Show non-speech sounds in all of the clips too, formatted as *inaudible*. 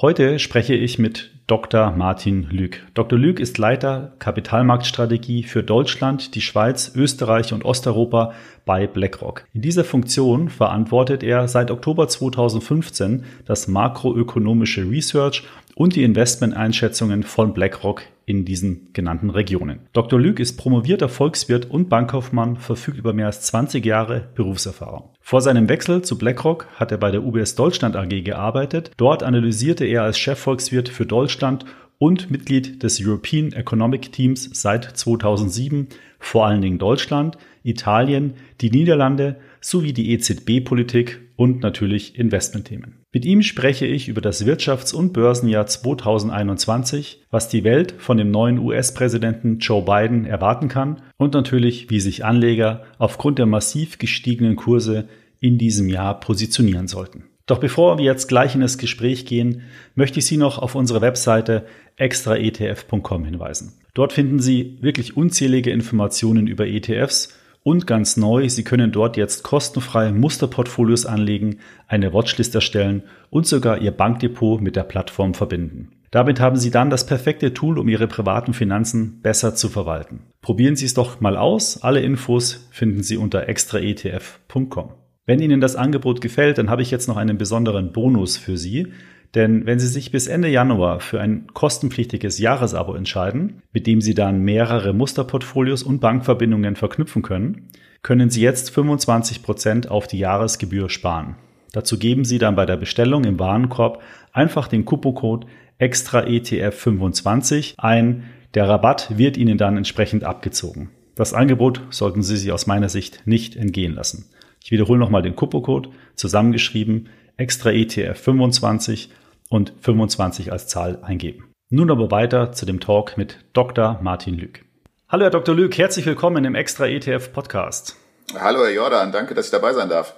Heute spreche ich mit Dr. Martin Lüg. Dr. Lüg ist Leiter Kapitalmarktstrategie für Deutschland, die Schweiz, Österreich und Osteuropa bei BlackRock. In dieser Funktion verantwortet er seit Oktober 2015 das makroökonomische Research und die Investmenteinschätzungen von BlackRock in diesen genannten Regionen. Dr. Lüg ist promovierter Volkswirt und Bankkaufmann, verfügt über mehr als 20 Jahre Berufserfahrung. Vor seinem Wechsel zu BlackRock hat er bei der UBS Deutschland AG gearbeitet. Dort analysierte er als Chefvolkswirt für Deutschland und Mitglied des European Economic Teams seit 2007 vor allen Dingen Deutschland, Italien, die Niederlande sowie die EZB-Politik und natürlich Investmentthemen. Mit ihm spreche ich über das Wirtschafts- und Börsenjahr 2021, was die Welt von dem neuen US-Präsidenten Joe Biden erwarten kann und natürlich, wie sich Anleger aufgrund der massiv gestiegenen Kurse in diesem Jahr positionieren sollten. Doch bevor wir jetzt gleich in das Gespräch gehen, möchte ich Sie noch auf unsere Webseite extraetf.com hinweisen. Dort finden Sie wirklich unzählige Informationen über ETFs und ganz neu, Sie können dort jetzt kostenfrei Musterportfolios anlegen, eine Watchlist erstellen und sogar Ihr Bankdepot mit der Plattform verbinden. Damit haben Sie dann das perfekte Tool, um Ihre privaten Finanzen besser zu verwalten. Probieren Sie es doch mal aus. Alle Infos finden Sie unter extraetf.com. Wenn Ihnen das Angebot gefällt, dann habe ich jetzt noch einen besonderen Bonus für Sie. Denn wenn Sie sich bis Ende Januar für ein kostenpflichtiges Jahresabo entscheiden, mit dem Sie dann mehrere Musterportfolios und Bankverbindungen verknüpfen können, können Sie jetzt 25 Prozent auf die Jahresgebühr sparen. Dazu geben Sie dann bei der Bestellung im Warenkorb einfach den Couponcode EXTRAETF25 ein. Der Rabatt wird Ihnen dann entsprechend abgezogen. Das Angebot sollten Sie sich aus meiner Sicht nicht entgehen lassen. Ich wiederhole nochmal den Couponcode, zusammengeschrieben extra ETF 25 und 25 als Zahl eingeben. Nun aber weiter zu dem Talk mit Dr. Martin Lüg. Hallo Herr Dr. Lüg, herzlich willkommen im Extra ETF Podcast. Hallo Herr Jordan, danke, dass ich dabei sein darf.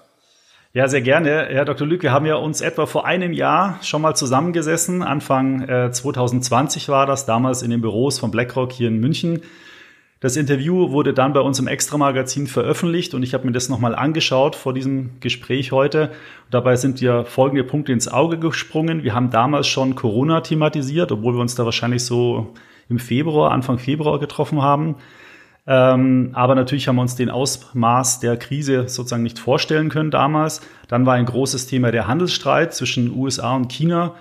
Ja, sehr gerne. Herr Dr. Lüg, wir haben ja uns etwa vor einem Jahr schon mal zusammengesessen. Anfang äh, 2020 war das, damals in den Büros von BlackRock hier in München. Das Interview wurde dann bei uns im Extra-Magazin veröffentlicht und ich habe mir das nochmal angeschaut vor diesem Gespräch heute. Dabei sind dir folgende Punkte ins Auge gesprungen. Wir haben damals schon Corona thematisiert, obwohl wir uns da wahrscheinlich so im Februar, Anfang Februar getroffen haben. Ähm, aber natürlich haben wir uns den Ausmaß der Krise sozusagen nicht vorstellen können damals. Dann war ein großes Thema der Handelsstreit zwischen USA und China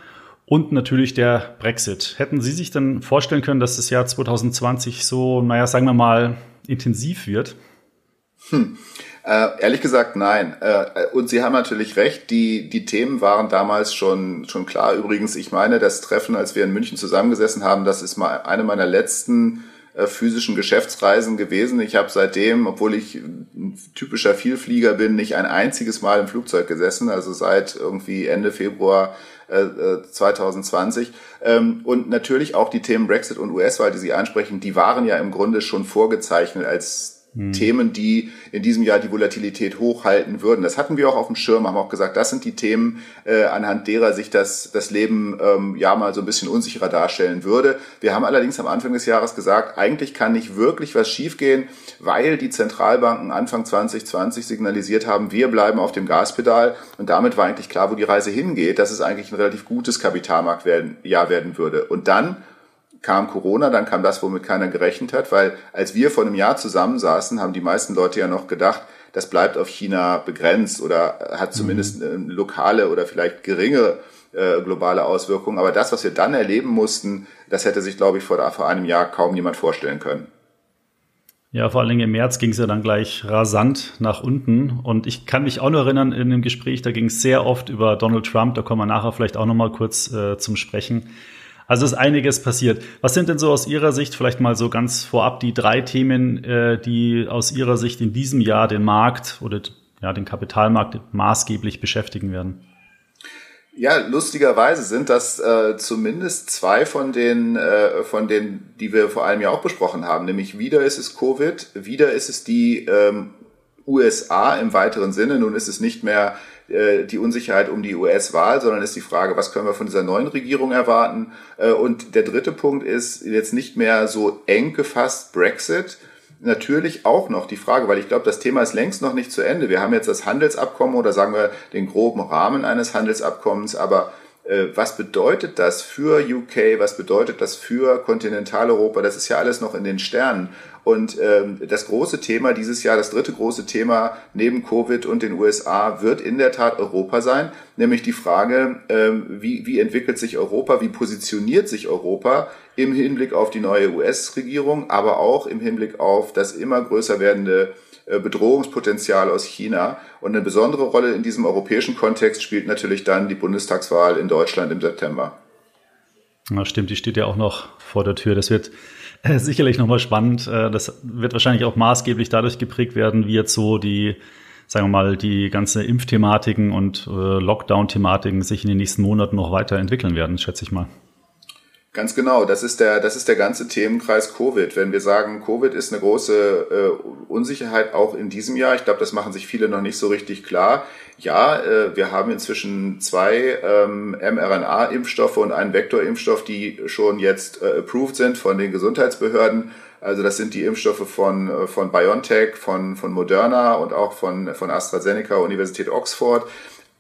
und natürlich der Brexit. Hätten Sie sich denn vorstellen können, dass das Jahr 2020 so, naja, sagen wir mal, intensiv wird? Hm. Äh, ehrlich gesagt, nein. Äh, und Sie haben natürlich recht, die, die Themen waren damals schon, schon klar. Übrigens, ich meine, das Treffen, als wir in München zusammengesessen haben, das ist mal eine meiner letzten äh, physischen Geschäftsreisen gewesen. Ich habe seitdem, obwohl ich ein typischer Vielflieger bin, nicht ein einziges Mal im Flugzeug gesessen. Also seit irgendwie Ende Februar 2020. Äh, ähm, und natürlich auch die Themen Brexit und US-Wahl, die Sie ansprechen, die waren ja im Grunde schon vorgezeichnet als hm. Themen, die in diesem Jahr die Volatilität hochhalten würden. Das hatten wir auch auf dem Schirm, haben auch gesagt, das sind die Themen, äh, anhand derer sich das, das Leben ähm, ja mal so ein bisschen unsicherer darstellen würde. Wir haben allerdings am Anfang des Jahres gesagt, eigentlich kann nicht wirklich was schiefgehen, weil die Zentralbanken Anfang 2020 signalisiert haben, wir bleiben auf dem Gaspedal und damit war eigentlich klar, wo die Reise hingeht, dass es eigentlich ein relativ gutes Kapitalmarktjahr werden würde. Und dann kam Corona, dann kam das, womit keiner gerechnet hat, weil als wir vor einem Jahr zusammensaßen, haben die meisten Leute ja noch gedacht, das bleibt auf China begrenzt oder hat zumindest mhm. lokale oder vielleicht geringe äh, globale Auswirkungen. Aber das, was wir dann erleben mussten, das hätte sich, glaube ich, vor, vor einem Jahr kaum jemand vorstellen können. Ja, vor allen Dingen im März ging es ja dann gleich rasant nach unten. Und ich kann mich auch noch erinnern, in dem Gespräch, da ging es sehr oft über Donald Trump, da kommen wir nachher vielleicht auch noch mal kurz äh, zum Sprechen. Also ist einiges passiert. Was sind denn so aus Ihrer Sicht vielleicht mal so ganz vorab die drei Themen, äh, die aus Ihrer Sicht in diesem Jahr den Markt oder ja, den Kapitalmarkt maßgeblich beschäftigen werden? Ja, lustigerweise sind das äh, zumindest zwei von den, äh, von den, die wir vor allem ja auch besprochen haben. Nämlich wieder ist es Covid, wieder ist es die ähm, USA im weiteren Sinne. Nun ist es nicht mehr äh, die Unsicherheit um die US-Wahl, sondern ist die Frage, was können wir von dieser neuen Regierung erwarten? Äh, und der dritte Punkt ist jetzt nicht mehr so eng gefasst Brexit, natürlich auch noch die Frage, weil ich glaube, das Thema ist längst noch nicht zu Ende. Wir haben jetzt das Handelsabkommen oder sagen wir den groben Rahmen eines Handelsabkommens, aber was bedeutet das für UK? Was bedeutet das für Kontinentaleuropa? Das ist ja alles noch in den Sternen. Und ähm, das große Thema dieses Jahr, das dritte große Thema neben Covid und den USA wird in der Tat Europa sein, nämlich die Frage, ähm, wie, wie entwickelt sich Europa, wie positioniert sich Europa im Hinblick auf die neue US-Regierung, aber auch im Hinblick auf das immer größer werdende äh, Bedrohungspotenzial aus China. Und eine besondere Rolle in diesem europäischen Kontext spielt natürlich dann die Bundestagswahl in Deutschland im September. Ja, stimmt, die steht ja auch noch vor der Tür. Das wird äh, sicherlich nochmal spannend. Äh, das wird wahrscheinlich auch maßgeblich dadurch geprägt werden, wie jetzt so die, sagen wir mal, die ganze Impfthematiken und äh, Lockdown-Thematiken sich in den nächsten Monaten noch weiterentwickeln werden, schätze ich mal. Ganz genau, das ist der, das ist der ganze Themenkreis Covid. Wenn wir sagen, Covid ist eine große äh, Unsicherheit auch in diesem Jahr, ich glaube, das machen sich viele noch nicht so richtig klar. Ja, äh, wir haben inzwischen zwei ähm, mRNA-Impfstoffe und einen Vektorimpfstoff, die schon jetzt äh, approved sind von den Gesundheitsbehörden. Also das sind die Impfstoffe von, äh, von BioNTech, von, von Moderna und auch von, von AstraZeneca, Universität Oxford.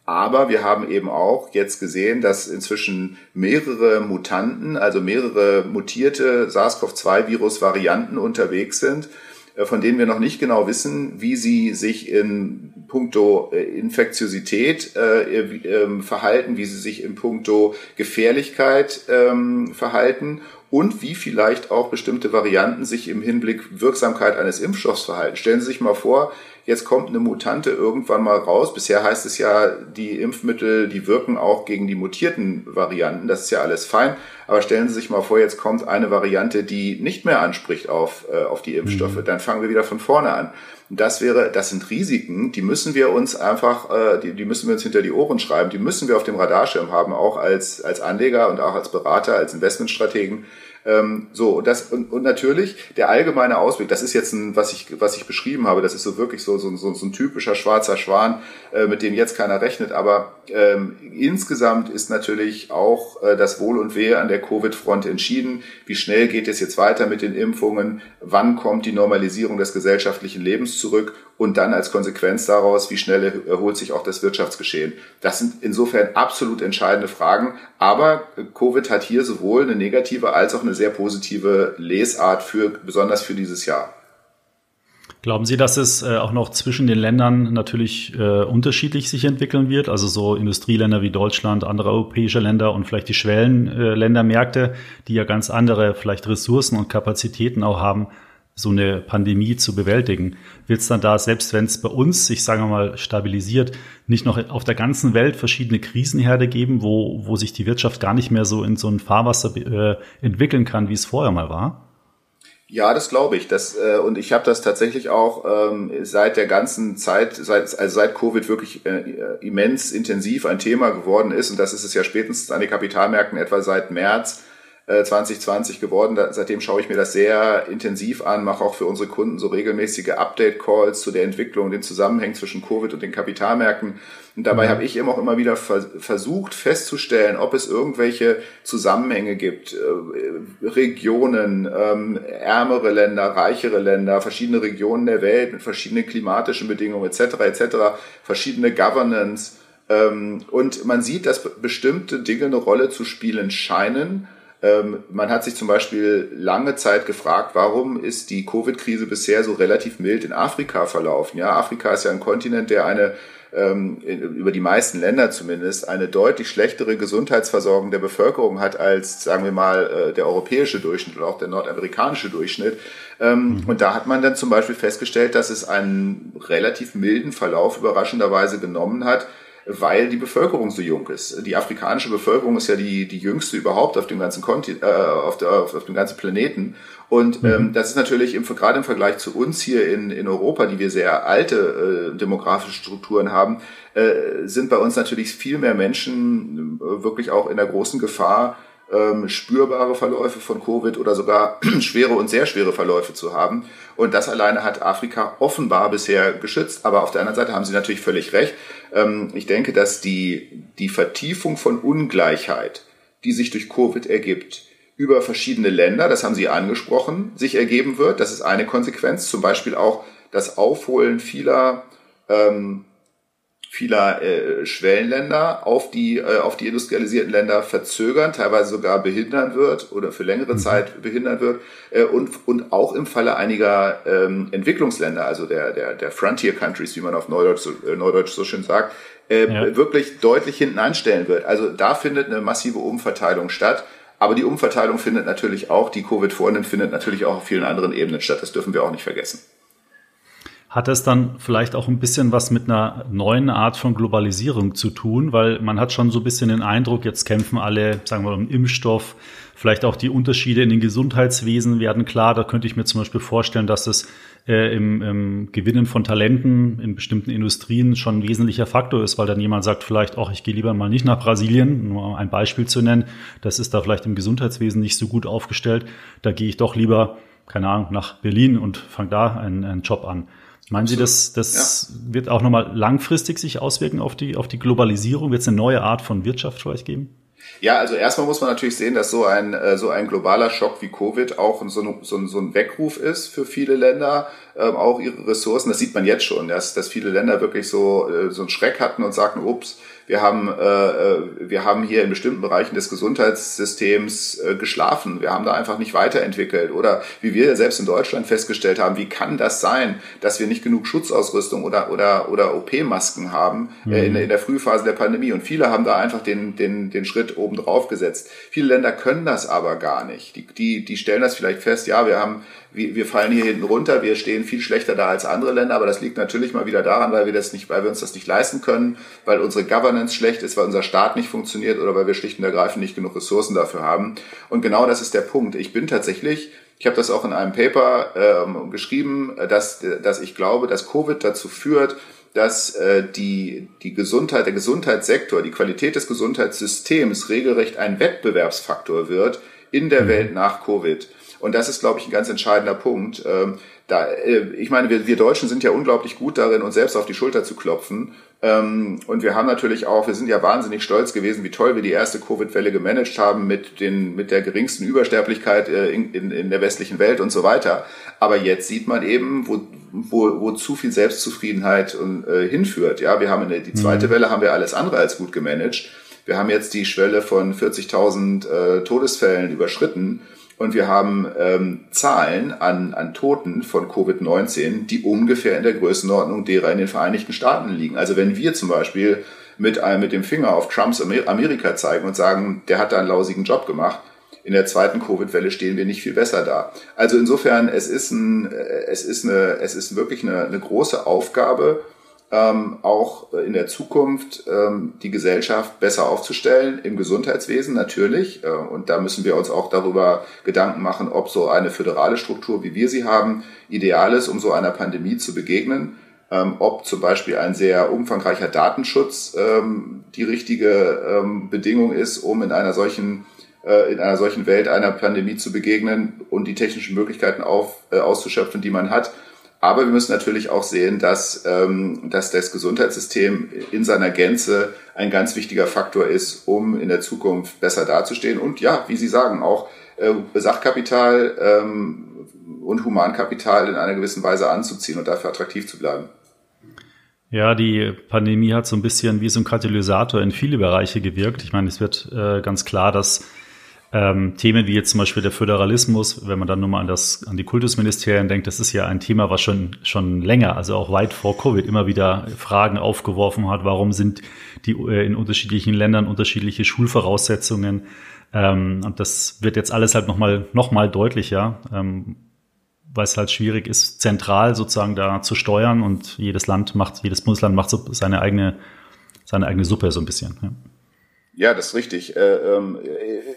Aber wir haben eben auch jetzt gesehen, dass inzwischen mehrere Mutanten, also mehrere mutierte SARS-CoV-2-Virus-Varianten unterwegs sind, äh, von denen wir noch nicht genau wissen, wie sie sich in puncto äh, Infektiosität äh, äh, verhalten, wie sie sich in puncto Gefährlichkeit ähm, verhalten und wie vielleicht auch bestimmte Varianten sich im Hinblick Wirksamkeit eines Impfstoffs verhalten. Stellen Sie sich mal vor, jetzt kommt eine Mutante irgendwann mal raus. Bisher heißt es ja, die Impfmittel, die wirken auch gegen die mutierten Varianten. Das ist ja alles fein. Aber stellen Sie sich mal vor, jetzt kommt eine Variante, die nicht mehr anspricht auf, äh, auf die Impfstoffe. Mhm. Dann fangen wir wieder von vorne an. Und das wäre, das sind Risiken, die müssen wir uns einfach, äh, die, die müssen wir uns hinter die Ohren schreiben, die müssen wir auf dem Radarschirm haben, auch als, als Anleger und auch als Berater, als Investmentstrategen ähm, so, das, und, und natürlich der allgemeine Ausblick, das ist jetzt ein, was ich, was ich beschrieben habe, das ist so wirklich so, so, so, so ein typischer schwarzer Schwan, äh, mit dem jetzt keiner rechnet, aber ähm, insgesamt ist natürlich auch äh, das Wohl und Wehe an der Covid-Front entschieden. Wie schnell geht es jetzt weiter mit den Impfungen? Wann kommt die Normalisierung des gesellschaftlichen Lebens zurück? Und dann als Konsequenz daraus, wie schnell erholt sich auch das Wirtschaftsgeschehen? Das sind insofern absolut entscheidende Fragen. Aber Covid hat hier sowohl eine negative als auch eine sehr positive Lesart für, besonders für dieses Jahr. Glauben Sie, dass es äh, auch noch zwischen den Ländern natürlich äh, unterschiedlich sich entwickeln wird? Also so Industrieländer wie Deutschland, andere europäische Länder und vielleicht die Schwellenländermärkte, die ja ganz andere vielleicht Ressourcen und Kapazitäten auch haben, so eine Pandemie zu bewältigen. Wird es dann da, selbst wenn es bei uns, ich sage mal, stabilisiert, nicht noch auf der ganzen Welt verschiedene Krisenherde geben, wo, wo sich die Wirtschaft gar nicht mehr so in so ein Fahrwasser äh, entwickeln kann, wie es vorher mal war? Ja, das glaube ich. Das, äh, und ich habe das tatsächlich auch ähm, seit der ganzen Zeit, seit, also seit Covid wirklich äh, immens intensiv ein Thema geworden ist. Und das ist es ja spätestens an den Kapitalmärkten etwa seit März 2020 äh, geworden. Da, seitdem schaue ich mir das sehr intensiv an, mache auch für unsere Kunden so regelmäßige Update-Calls zu der Entwicklung, den Zusammenhängen zwischen Covid und den Kapitalmärkten. Und dabei mhm. habe ich immer auch immer wieder versucht festzustellen, ob es irgendwelche Zusammenhänge gibt, äh, Regionen, ähm, ärmere Länder, reichere Länder, verschiedene Regionen der Welt mit verschiedenen klimatischen Bedingungen etc. etc., verschiedene Governance. Ähm, und man sieht, dass bestimmte Dinge eine Rolle zu spielen scheinen ähm, man hat sich zum Beispiel lange Zeit gefragt, warum ist die Covid-Krise bisher so relativ mild in Afrika verlaufen? Ja, Afrika ist ja ein Kontinent, der eine ähm, über die meisten Länder zumindest eine deutlich schlechtere Gesundheitsversorgung der Bevölkerung hat als, sagen wir mal, äh, der europäische Durchschnitt oder auch der nordamerikanische Durchschnitt. Ähm, mhm. Und da hat man dann zum Beispiel festgestellt, dass es einen relativ milden Verlauf überraschenderweise genommen hat, weil die Bevölkerung so jung ist. Die afrikanische Bevölkerung ist ja die, die jüngste überhaupt auf dem ganzen Kontinent, äh, auf, der, auf, auf dem ganzen Planeten. Und mhm. ähm, das ist natürlich im, gerade im Vergleich zu uns hier in, in Europa, die wir sehr alte äh, demografische Strukturen haben, äh, sind bei uns natürlich viel mehr Menschen äh, wirklich auch in der großen Gefahr, ähm, spürbare Verläufe von Covid oder sogar *clears throat* schwere und sehr schwere Verläufe zu haben. Und das alleine hat Afrika offenbar bisher geschützt. Aber auf der anderen Seite haben Sie natürlich völlig recht. Ähm, ich denke, dass die, die Vertiefung von Ungleichheit, die sich durch Covid ergibt, über verschiedene Länder, das haben Sie angesprochen, sich ergeben wird. Das ist eine Konsequenz. Zum Beispiel auch das Aufholen vieler ähm, vieler äh, Schwellenländer auf die, äh, auf die industrialisierten Länder verzögern, teilweise sogar behindern wird oder für längere mhm. Zeit behindern wird äh, und, und auch im Falle einiger ähm, Entwicklungsländer, also der, der, der Frontier Countries, wie man auf Neudeutsch, äh, Neudeutsch so schön sagt, äh, ja. wirklich deutlich hinten anstellen wird. Also da findet eine massive Umverteilung statt. Aber die Umverteilung findet natürlich auch, die Covid vornimmt, findet natürlich auch auf vielen anderen Ebenen statt. Das dürfen wir auch nicht vergessen. Hat es dann vielleicht auch ein bisschen was mit einer neuen Art von Globalisierung zu tun? Weil man hat schon so ein bisschen den Eindruck, jetzt kämpfen alle, sagen wir mal, um Impfstoff. Vielleicht auch die Unterschiede in den Gesundheitswesen werden klar. Da könnte ich mir zum Beispiel vorstellen, dass es äh, im, im Gewinnen von Talenten in bestimmten Industrien schon ein wesentlicher Faktor ist, weil dann jemand sagt vielleicht, auch ich gehe lieber mal nicht nach Brasilien, nur ein Beispiel zu nennen. Das ist da vielleicht im Gesundheitswesen nicht so gut aufgestellt. Da gehe ich doch lieber, keine Ahnung, nach Berlin und fange da einen, einen Job an. Meinen Sie, das, das ja. wird auch nochmal langfristig sich auswirken auf die, auf die Globalisierung? Wird es eine neue Art von Wirtschaft vielleicht geben? Ja, also erstmal muss man natürlich sehen, dass so ein, äh, so ein globaler Schock wie Covid auch so ein, so ein, so ein Weckruf ist für viele Länder, ähm, auch ihre Ressourcen. Das sieht man jetzt schon, dass, dass viele Länder wirklich so, äh, so einen Schreck hatten und sagten, ups, wir haben, äh, äh, wir haben hier in bestimmten Bereichen des Gesundheitssystems äh, geschlafen. Wir haben da einfach nicht weiterentwickelt. Oder wie wir selbst in Deutschland festgestellt haben, wie kann das sein, dass wir nicht genug Schutzausrüstung oder, oder, oder OP-Masken haben mhm. äh, in, in der Frühphase der Pandemie? Und viele haben da einfach den, den, den Schritt oben drauf gesetzt. Viele Länder können das aber gar nicht. Die, die, die stellen das vielleicht fest, ja, wir haben wir, wir fallen hier hinten runter, wir stehen viel schlechter da als andere Länder, aber das liegt natürlich mal wieder daran, weil wir das nicht, weil wir uns das nicht leisten können, weil unsere Governance schlecht ist, weil unser Staat nicht funktioniert oder weil wir schlicht und ergreifend nicht genug Ressourcen dafür haben. Und genau das ist der Punkt. Ich bin tatsächlich ich habe das auch in einem Paper ähm, geschrieben, dass, dass ich glaube, dass Covid dazu führt, dass äh, die, die Gesundheit, der Gesundheitssektor, die Qualität des Gesundheitssystems regelrecht ein Wettbewerbsfaktor wird in der mhm. Welt nach Covid. Und das ist, glaube ich, ein ganz entscheidender Punkt. Ähm, da, äh, ich meine, wir, wir Deutschen sind ja unglaublich gut darin, uns selbst auf die Schulter zu klopfen. Ähm, und wir haben natürlich auch, wir sind ja wahnsinnig stolz gewesen, wie toll wir die erste Covid-Welle gemanagt haben mit, den, mit der geringsten Übersterblichkeit äh, in, in, in der westlichen Welt und so weiter. Aber jetzt sieht man eben, wo, wo, wo zu viel Selbstzufriedenheit und, äh, hinführt. Ja, wir haben in der, die zweite mhm. Welle haben wir alles andere als gut gemanagt. Wir haben jetzt die Schwelle von 40.000 äh, Todesfällen überschritten. Und wir haben ähm, Zahlen an, an Toten von Covid-19, die ungefähr in der Größenordnung derer in den Vereinigten Staaten liegen. Also wenn wir zum Beispiel mit, äh, mit dem Finger auf Trumps Amerika zeigen und sagen, der hat da einen lausigen Job gemacht, in der zweiten Covid-Welle stehen wir nicht viel besser da. Also insofern, es ist, ein, äh, es ist, eine, es ist wirklich eine, eine große Aufgabe, ähm, auch in der Zukunft ähm, die Gesellschaft besser aufzustellen, im Gesundheitswesen natürlich. Äh, und da müssen wir uns auch darüber Gedanken machen, ob so eine föderale Struktur, wie wir sie haben, ideal ist, um so einer Pandemie zu begegnen. Ähm, ob zum Beispiel ein sehr umfangreicher Datenschutz ähm, die richtige ähm, Bedingung ist, um in einer solchen äh, in einer solchen Welt einer Pandemie zu begegnen und die technischen Möglichkeiten auf, äh, auszuschöpfen, die man hat aber wir müssen natürlich auch sehen, dass, ähm, dass das Gesundheitssystem in seiner Gänze ein ganz wichtiger Faktor ist, um in der Zukunft besser dazustehen. Und ja, wie Sie sagen, auch äh, Sachkapital ähm, und Humankapital in einer gewissen Weise anzuziehen und dafür attraktiv zu bleiben. Ja, die Pandemie hat so ein bisschen wie so ein Katalysator in viele Bereiche gewirkt. Ich meine, es wird äh, ganz klar, dass ähm, Themen wie jetzt zum Beispiel der Föderalismus, wenn man dann nur mal an, das, an die Kultusministerien denkt, das ist ja ein Thema, was schon, schon länger, also auch weit vor Covid immer wieder Fragen aufgeworfen hat. Warum sind die äh, in unterschiedlichen Ländern unterschiedliche Schulvoraussetzungen? Ähm, und das wird jetzt alles halt nochmal noch mal deutlicher, ähm, weil es halt schwierig ist, zentral sozusagen da zu steuern und jedes Land macht, jedes Bundesland macht so seine eigene, seine eigene Suppe so ein bisschen. Ja. Ja, das ist richtig. Äh, ähm,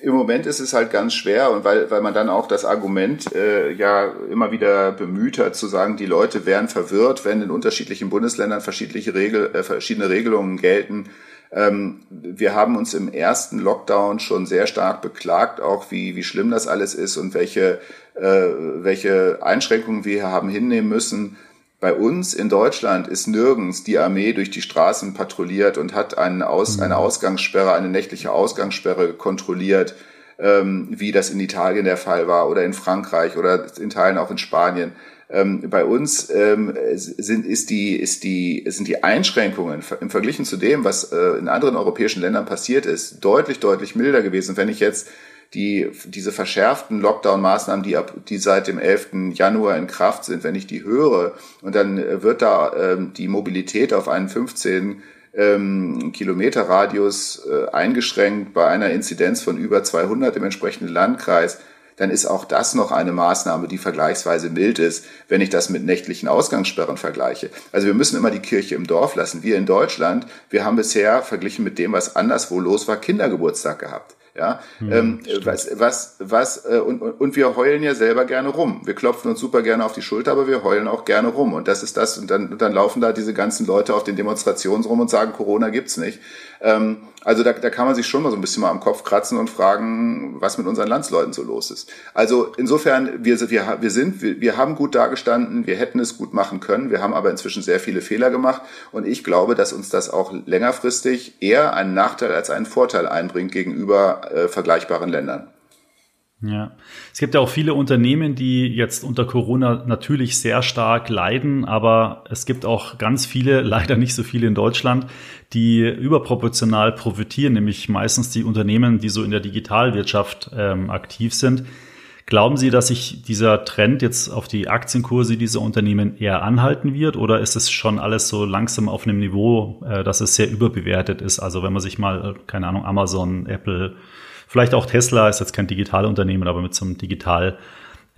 Im Moment ist es halt ganz schwer und weil, weil man dann auch das Argument äh, ja immer wieder bemüht hat, zu sagen, die Leute wären verwirrt, wenn in unterschiedlichen Bundesländern verschiedene, Regel, äh, verschiedene Regelungen gelten Ähm, wir haben uns im ersten Lockdown schon sehr stark beklagt, auch wie, wie schlimm das alles ist und welche, äh, welche Einschränkungen wir haben hinnehmen müssen. Bei uns in Deutschland ist nirgends die Armee durch die Straßen patrouilliert und hat Aus, mhm. eine Ausgangssperre, eine nächtliche Ausgangssperre kontrolliert, ähm, wie das in Italien der Fall war oder in Frankreich oder in Teilen auch in Spanien. Ähm, bei uns ähm, sind, ist die, ist die, sind die Einschränkungen im Verglichen zu dem, was äh, in anderen europäischen Ländern passiert ist, deutlich, deutlich milder gewesen. Wenn ich jetzt die, diese verschärften Lockdown-Maßnahmen, die, ab, die seit dem 11. Januar in Kraft sind, wenn ich die höre und dann wird da ähm, die Mobilität auf einen 15 ähm, Kilometer Radius äh, eingeschränkt bei einer Inzidenz von über 200 im entsprechenden Landkreis, dann ist auch das noch eine Maßnahme, die vergleichsweise mild ist, wenn ich das mit nächtlichen Ausgangssperren vergleiche. Also wir müssen immer die Kirche im Dorf lassen. Wir in Deutschland, wir haben bisher verglichen mit dem, was anderswo los war, Kindergeburtstag gehabt. Ja, mhm, ähm, was, was, was, äh, und, und wir heulen ja selber gerne rum. Wir klopfen uns super gerne auf die Schulter, aber wir heulen auch gerne rum. Und das ist das. Und dann, dann laufen da diese ganzen Leute auf den Demonstrationen rum und sagen, Corona gibt's nicht. Ähm, also da, da kann man sich schon mal so ein bisschen mal am Kopf kratzen und fragen, was mit unseren Landsleuten so los ist. Also insofern, wir, wir, wir sind, wir, wir haben gut dargestanden, wir hätten es gut machen können, wir haben aber inzwischen sehr viele Fehler gemacht und ich glaube, dass uns das auch längerfristig eher einen Nachteil als einen Vorteil einbringt gegenüber äh, vergleichbaren Ländern. Ja, es gibt ja auch viele Unternehmen, die jetzt unter Corona natürlich sehr stark leiden, aber es gibt auch ganz viele, *laughs* leider nicht so viele in Deutschland, die überproportional profitieren, nämlich meistens die Unternehmen, die so in der Digitalwirtschaft ähm, aktiv sind. Glauben Sie, dass sich dieser Trend jetzt auf die Aktienkurse dieser Unternehmen eher anhalten wird oder ist es schon alles so langsam auf einem Niveau, äh, dass es sehr überbewertet ist? Also wenn man sich mal, keine Ahnung, Amazon, Apple, Vielleicht auch Tesla ist jetzt kein Digitalunternehmen, aber mit so einem Digital,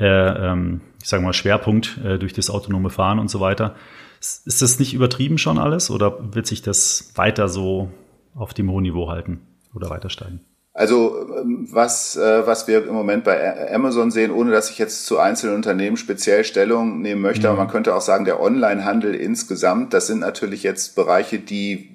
äh, ähm, ich sage mal, Schwerpunkt äh, durch das autonome Fahren und so weiter. Ist das nicht übertrieben schon alles oder wird sich das weiter so auf dem hohen Niveau halten oder weiter steigen? Also ähm, was, äh, was wir im Moment bei Amazon sehen, ohne dass ich jetzt zu einzelnen Unternehmen speziell Stellung nehmen möchte, mhm. aber man könnte auch sagen, der Onlinehandel insgesamt, das sind natürlich jetzt Bereiche, die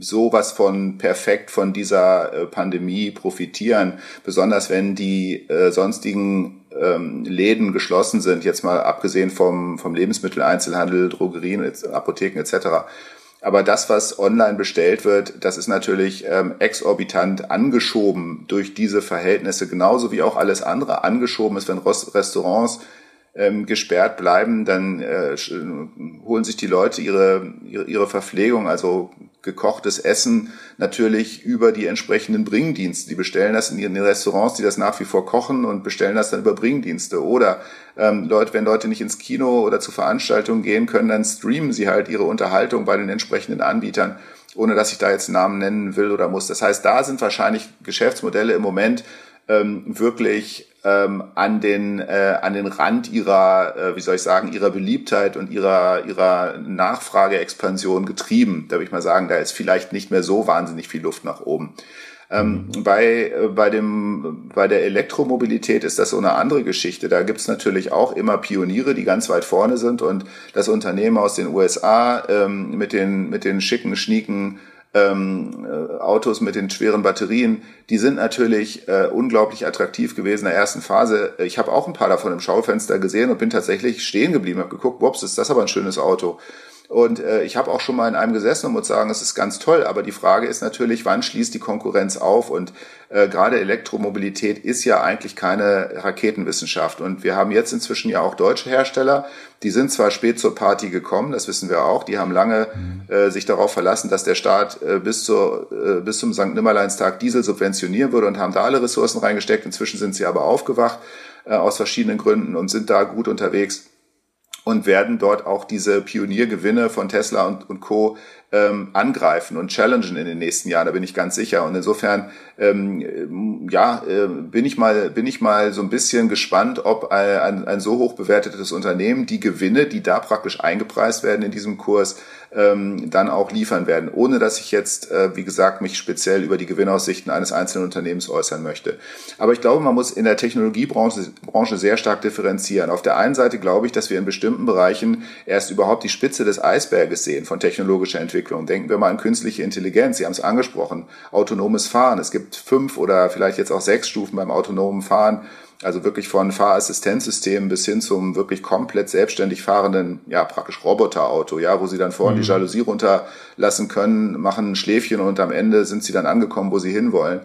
sowas von perfekt von dieser äh, Pandemie profitieren, besonders wenn die äh, sonstigen ähm, Läden geschlossen sind, jetzt mal abgesehen vom, vom Lebensmitteleinzelhandel, Drogerien, Apotheken etc. Aber das, was online bestellt wird, das ist natürlich ähm, exorbitant angeschoben durch diese Verhältnisse, genauso wie auch alles andere angeschoben ist, wenn Restaurants ähm, gesperrt bleiben, dann äh, holen sich die Leute ihre, ihre, Verpflegung, also gekochtes Essen natürlich über die entsprechenden Bringdienste. Die bestellen das in ihren Restaurants, die das nach wie vor kochen und bestellen das dann über Bringdienste. Oder ähm, Leute, wenn Leute nicht ins Kino oder zu Veranstaltungen gehen können, dann streamen sie halt ihre Unterhaltung bei den entsprechenden Anbietern, ohne dass ich da jetzt Namen nennen will oder muss. Das heißt, da sind wahrscheinlich Geschäftsmodelle im Moment ähm, wirklich ähm, an den äh, an den Rand ihrer äh, wie soll ich sagen ihrer Beliebtheit und ihrer ihrer Nachfrageexpansion getrieben. Da würde ich mal sagen, da ist vielleicht nicht mehr so wahnsinnig viel Luft nach oben. Ähm, mhm. bei, äh, bei, dem, bei der Elektromobilität ist das so eine andere Geschichte. Da gibt's natürlich auch immer Pioniere, die ganz weit vorne sind und das Unternehmen aus den USA ähm, mit, den, mit den schicken, schnieken ähm, äh, Autos mit den schweren Batterien, die sind natürlich äh, unglaublich attraktiv gewesen in der ersten Phase. Ich habe auch ein paar davon im Schaufenster gesehen und bin tatsächlich stehen geblieben, habe geguckt, wops, ist das aber ein schönes Auto. Und äh, ich habe auch schon mal in einem gesessen und muss sagen, es ist ganz toll. Aber die Frage ist natürlich, wann schließt die Konkurrenz auf? Und äh, gerade Elektromobilität ist ja eigentlich keine Raketenwissenschaft. Und wir haben jetzt inzwischen ja auch deutsche Hersteller, die sind zwar spät zur Party gekommen, das wissen wir auch. Die haben lange mhm. äh, sich darauf verlassen, dass der Staat äh, bis, zur, äh, bis zum St. Nimmerleinstag Diesel subventionieren würde und haben da alle Ressourcen reingesteckt. Inzwischen sind sie aber aufgewacht äh, aus verschiedenen Gründen und sind da gut unterwegs und werden dort auch diese Pioniergewinne von Tesla und, und Co ähm, angreifen und challengen in den nächsten Jahren, da bin ich ganz sicher. Und insofern, ähm, ja, äh, bin ich mal, bin ich mal so ein bisschen gespannt, ob ein, ein so hoch bewertetes Unternehmen die Gewinne, die da praktisch eingepreist werden in diesem Kurs, ähm, dann auch liefern werden, ohne dass ich jetzt, äh, wie gesagt, mich speziell über die Gewinnaussichten eines einzelnen Unternehmens äußern möchte. Aber ich glaube, man muss in der Technologiebranche Branche sehr stark differenzieren. Auf der einen Seite glaube ich, dass wir in bestimmten Bereichen erst überhaupt die Spitze des Eisberges sehen von technologischer Entwicklung. Denken wir mal an künstliche Intelligenz. Sie haben es angesprochen. Autonomes Fahren. Es gibt fünf oder vielleicht jetzt auch sechs Stufen beim autonomen Fahren. Also wirklich von Fahrassistenzsystemen bis hin zum wirklich komplett selbstständig fahrenden, ja, praktisch Roboterauto, ja, wo sie dann vorne mhm. die Jalousie runterlassen können, machen ein Schläfchen und am Ende sind sie dann angekommen, wo sie hinwollen.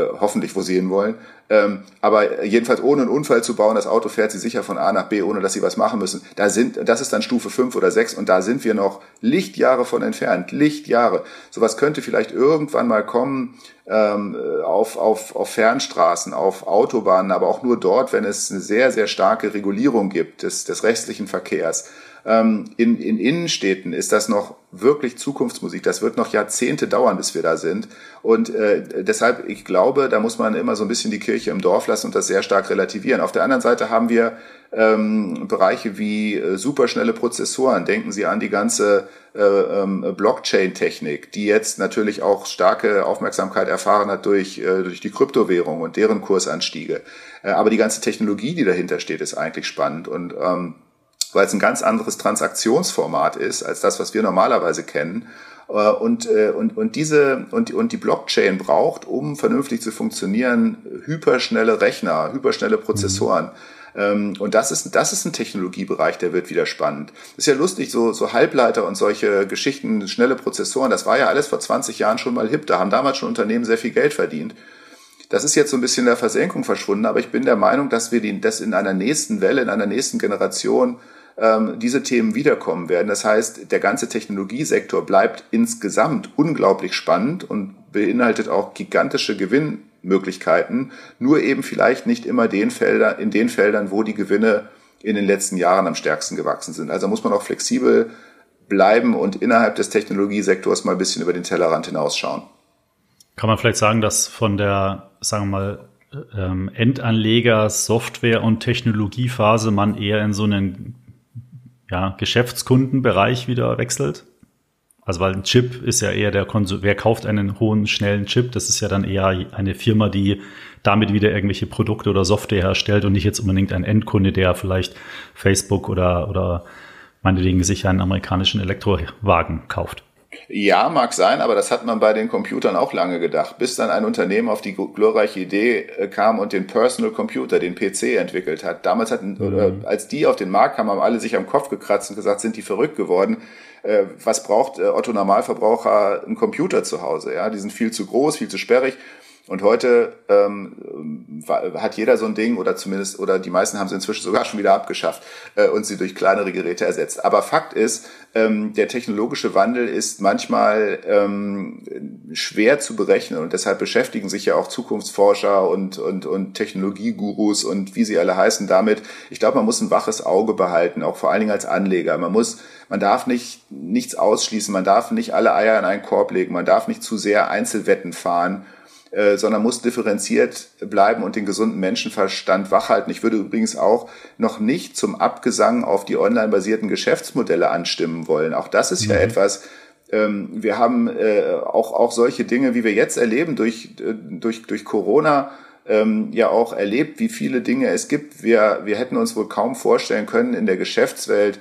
Äh, hoffentlich, wo sie hinwollen. Ähm, aber jedenfalls ohne einen Unfall zu bauen, das Auto fährt sie sicher von A nach B, ohne dass sie was machen müssen. Da sind, das ist dann Stufe 5 oder 6 und da sind wir noch Lichtjahre von entfernt. Lichtjahre. Sowas könnte vielleicht irgendwann mal kommen ähm, auf, auf, auf Fernstraßen, auf Autobahnen, aber auch nur dort, wenn es eine sehr, sehr starke Regulierung gibt des, des restlichen Verkehrs. Ähm, in, in Innenstädten ist das noch wirklich Zukunftsmusik. Das wird noch Jahrzehnte dauern, bis wir da sind. Und äh, deshalb, ich glaube, da muss man immer so ein bisschen die Kirche im Dorf lassen und das sehr stark relativieren. Auf der anderen Seite haben wir ähm, Bereiche wie äh, superschnelle Prozessoren. Denken Sie an die ganze äh, ähm, Blockchain-Technik, die jetzt natürlich auch starke Aufmerksamkeit erfahren hat durch, äh, durch die Kryptowährung und deren Kursanstiege. Äh, aber die ganze Technologie, die dahinter steht, ist eigentlich spannend. Und ähm, weil es ein ganz anderes Transaktionsformat ist als das, was wir normalerweise kennen. Äh, und, äh, und, und, diese, und, und die Blockchain braucht, um vernünftig zu funktionieren, hyperschnelle Rechner, hyperschnelle Prozessoren. Mhm. Und das ist, das ist ein Technologiebereich, der wird wieder spannend. ist ja lustig, so, so Halbleiter und solche Geschichten, schnelle Prozessoren, das war ja alles vor 20 Jahren schon mal hip. Da haben damals schon Unternehmen sehr viel Geld verdient. Das ist jetzt so ein bisschen in der Versenkung verschwunden, aber ich bin der Meinung, dass wir das in einer nächsten Welle, in einer nächsten Generation ähm, diese Themen wiederkommen werden. Das heißt, der ganze Technologiesektor bleibt insgesamt unglaublich spannend und beinhaltet auch gigantische Gewinnmöglichkeiten, nur eben vielleicht nicht immer den Felder, in den Feldern, wo die Gewinne in den letzten Jahren am stärksten gewachsen sind. Also muss man auch flexibel bleiben und innerhalb des Technologiesektors mal ein bisschen über den Tellerrand hinausschauen. Kann man vielleicht sagen, dass von der, sagen wir mal, ähm, Endanleger, Software und Technologiephase man eher in so einen ja, Geschäftskundenbereich wieder wechselt. Also weil ein Chip ist ja eher der Konsum, wer kauft einen hohen, schnellen Chip? Das ist ja dann eher eine Firma, die damit wieder irgendwelche Produkte oder Software herstellt und nicht jetzt unbedingt ein Endkunde, der vielleicht Facebook oder, oder meinetwegen sich einen amerikanischen Elektrowagen kauft. Ja, mag sein, aber das hat man bei den Computern auch lange gedacht, bis dann ein Unternehmen auf die glorreiche Idee äh, kam und den Personal Computer, den PC entwickelt hat. Damals hatten, mhm. als die auf den Markt kamen, haben alle sich am Kopf gekratzt und gesagt, sind die verrückt geworden. Äh, was braucht äh, Otto Normalverbraucher ein Computer zu Hause? Ja, die sind viel zu groß, viel zu sperrig. Und heute ähm, hat jeder so ein Ding oder zumindest, oder die meisten haben sie inzwischen sogar schon wieder abgeschafft äh, und sie durch kleinere Geräte ersetzt. Aber Fakt ist, ähm, der technologische Wandel ist manchmal ähm, schwer zu berechnen und deshalb beschäftigen sich ja auch Zukunftsforscher und, und, und Technologiegurus und wie sie alle heißen damit. Ich glaube, man muss ein waches Auge behalten, auch vor allen Dingen als Anleger. Man muss man darf nicht nichts ausschließen, man darf nicht alle Eier in einen Korb legen, man darf nicht zu sehr Einzelwetten fahren äh, sondern muss differenziert bleiben und den gesunden Menschenverstand wachhalten. Ich würde übrigens auch noch nicht zum Abgesang auf die online-basierten Geschäftsmodelle anstimmen wollen. Auch das ist mhm. ja etwas, ähm, wir haben äh, auch, auch solche Dinge, wie wir jetzt erleben durch, äh, durch, durch Corona, ähm, ja auch erlebt, wie viele Dinge es gibt. Wir, wir hätten uns wohl kaum vorstellen können in der Geschäftswelt,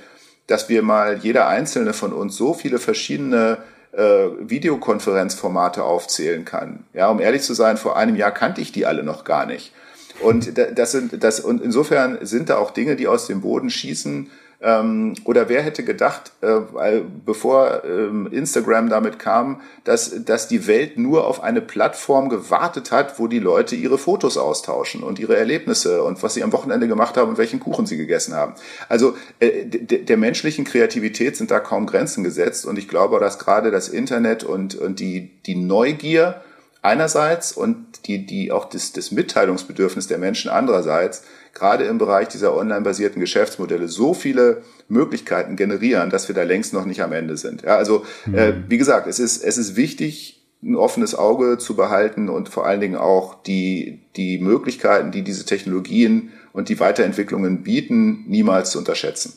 dass wir mal jeder einzelne von uns so viele verschiedene äh, Videokonferenzformate aufzählen kann. Ja, um ehrlich zu sein, vor einem Jahr kannte ich die alle noch gar nicht. Und das sind das und insofern sind da auch Dinge, die aus dem Boden schießen, ähm, oder wer hätte gedacht, äh, bevor ähm, Instagram damit kam, dass, dass die Welt nur auf eine Plattform gewartet hat, wo die Leute ihre Fotos austauschen und ihre Erlebnisse und was sie am Wochenende gemacht haben und welchen Kuchen sie gegessen haben. Also äh, der menschlichen Kreativität sind da kaum Grenzen gesetzt und ich glaube, dass gerade das Internet und, und die, die Neugier einerseits und die, die auch das, das Mitteilungsbedürfnis der Menschen andererseits gerade im Bereich dieser online-basierten Geschäftsmodelle so viele Möglichkeiten generieren, dass wir da längst noch nicht am Ende sind. Ja, also mhm. äh, wie gesagt, es ist, es ist wichtig, ein offenes Auge zu behalten und vor allen Dingen auch die, die Möglichkeiten, die diese Technologien und die Weiterentwicklungen bieten, niemals zu unterschätzen.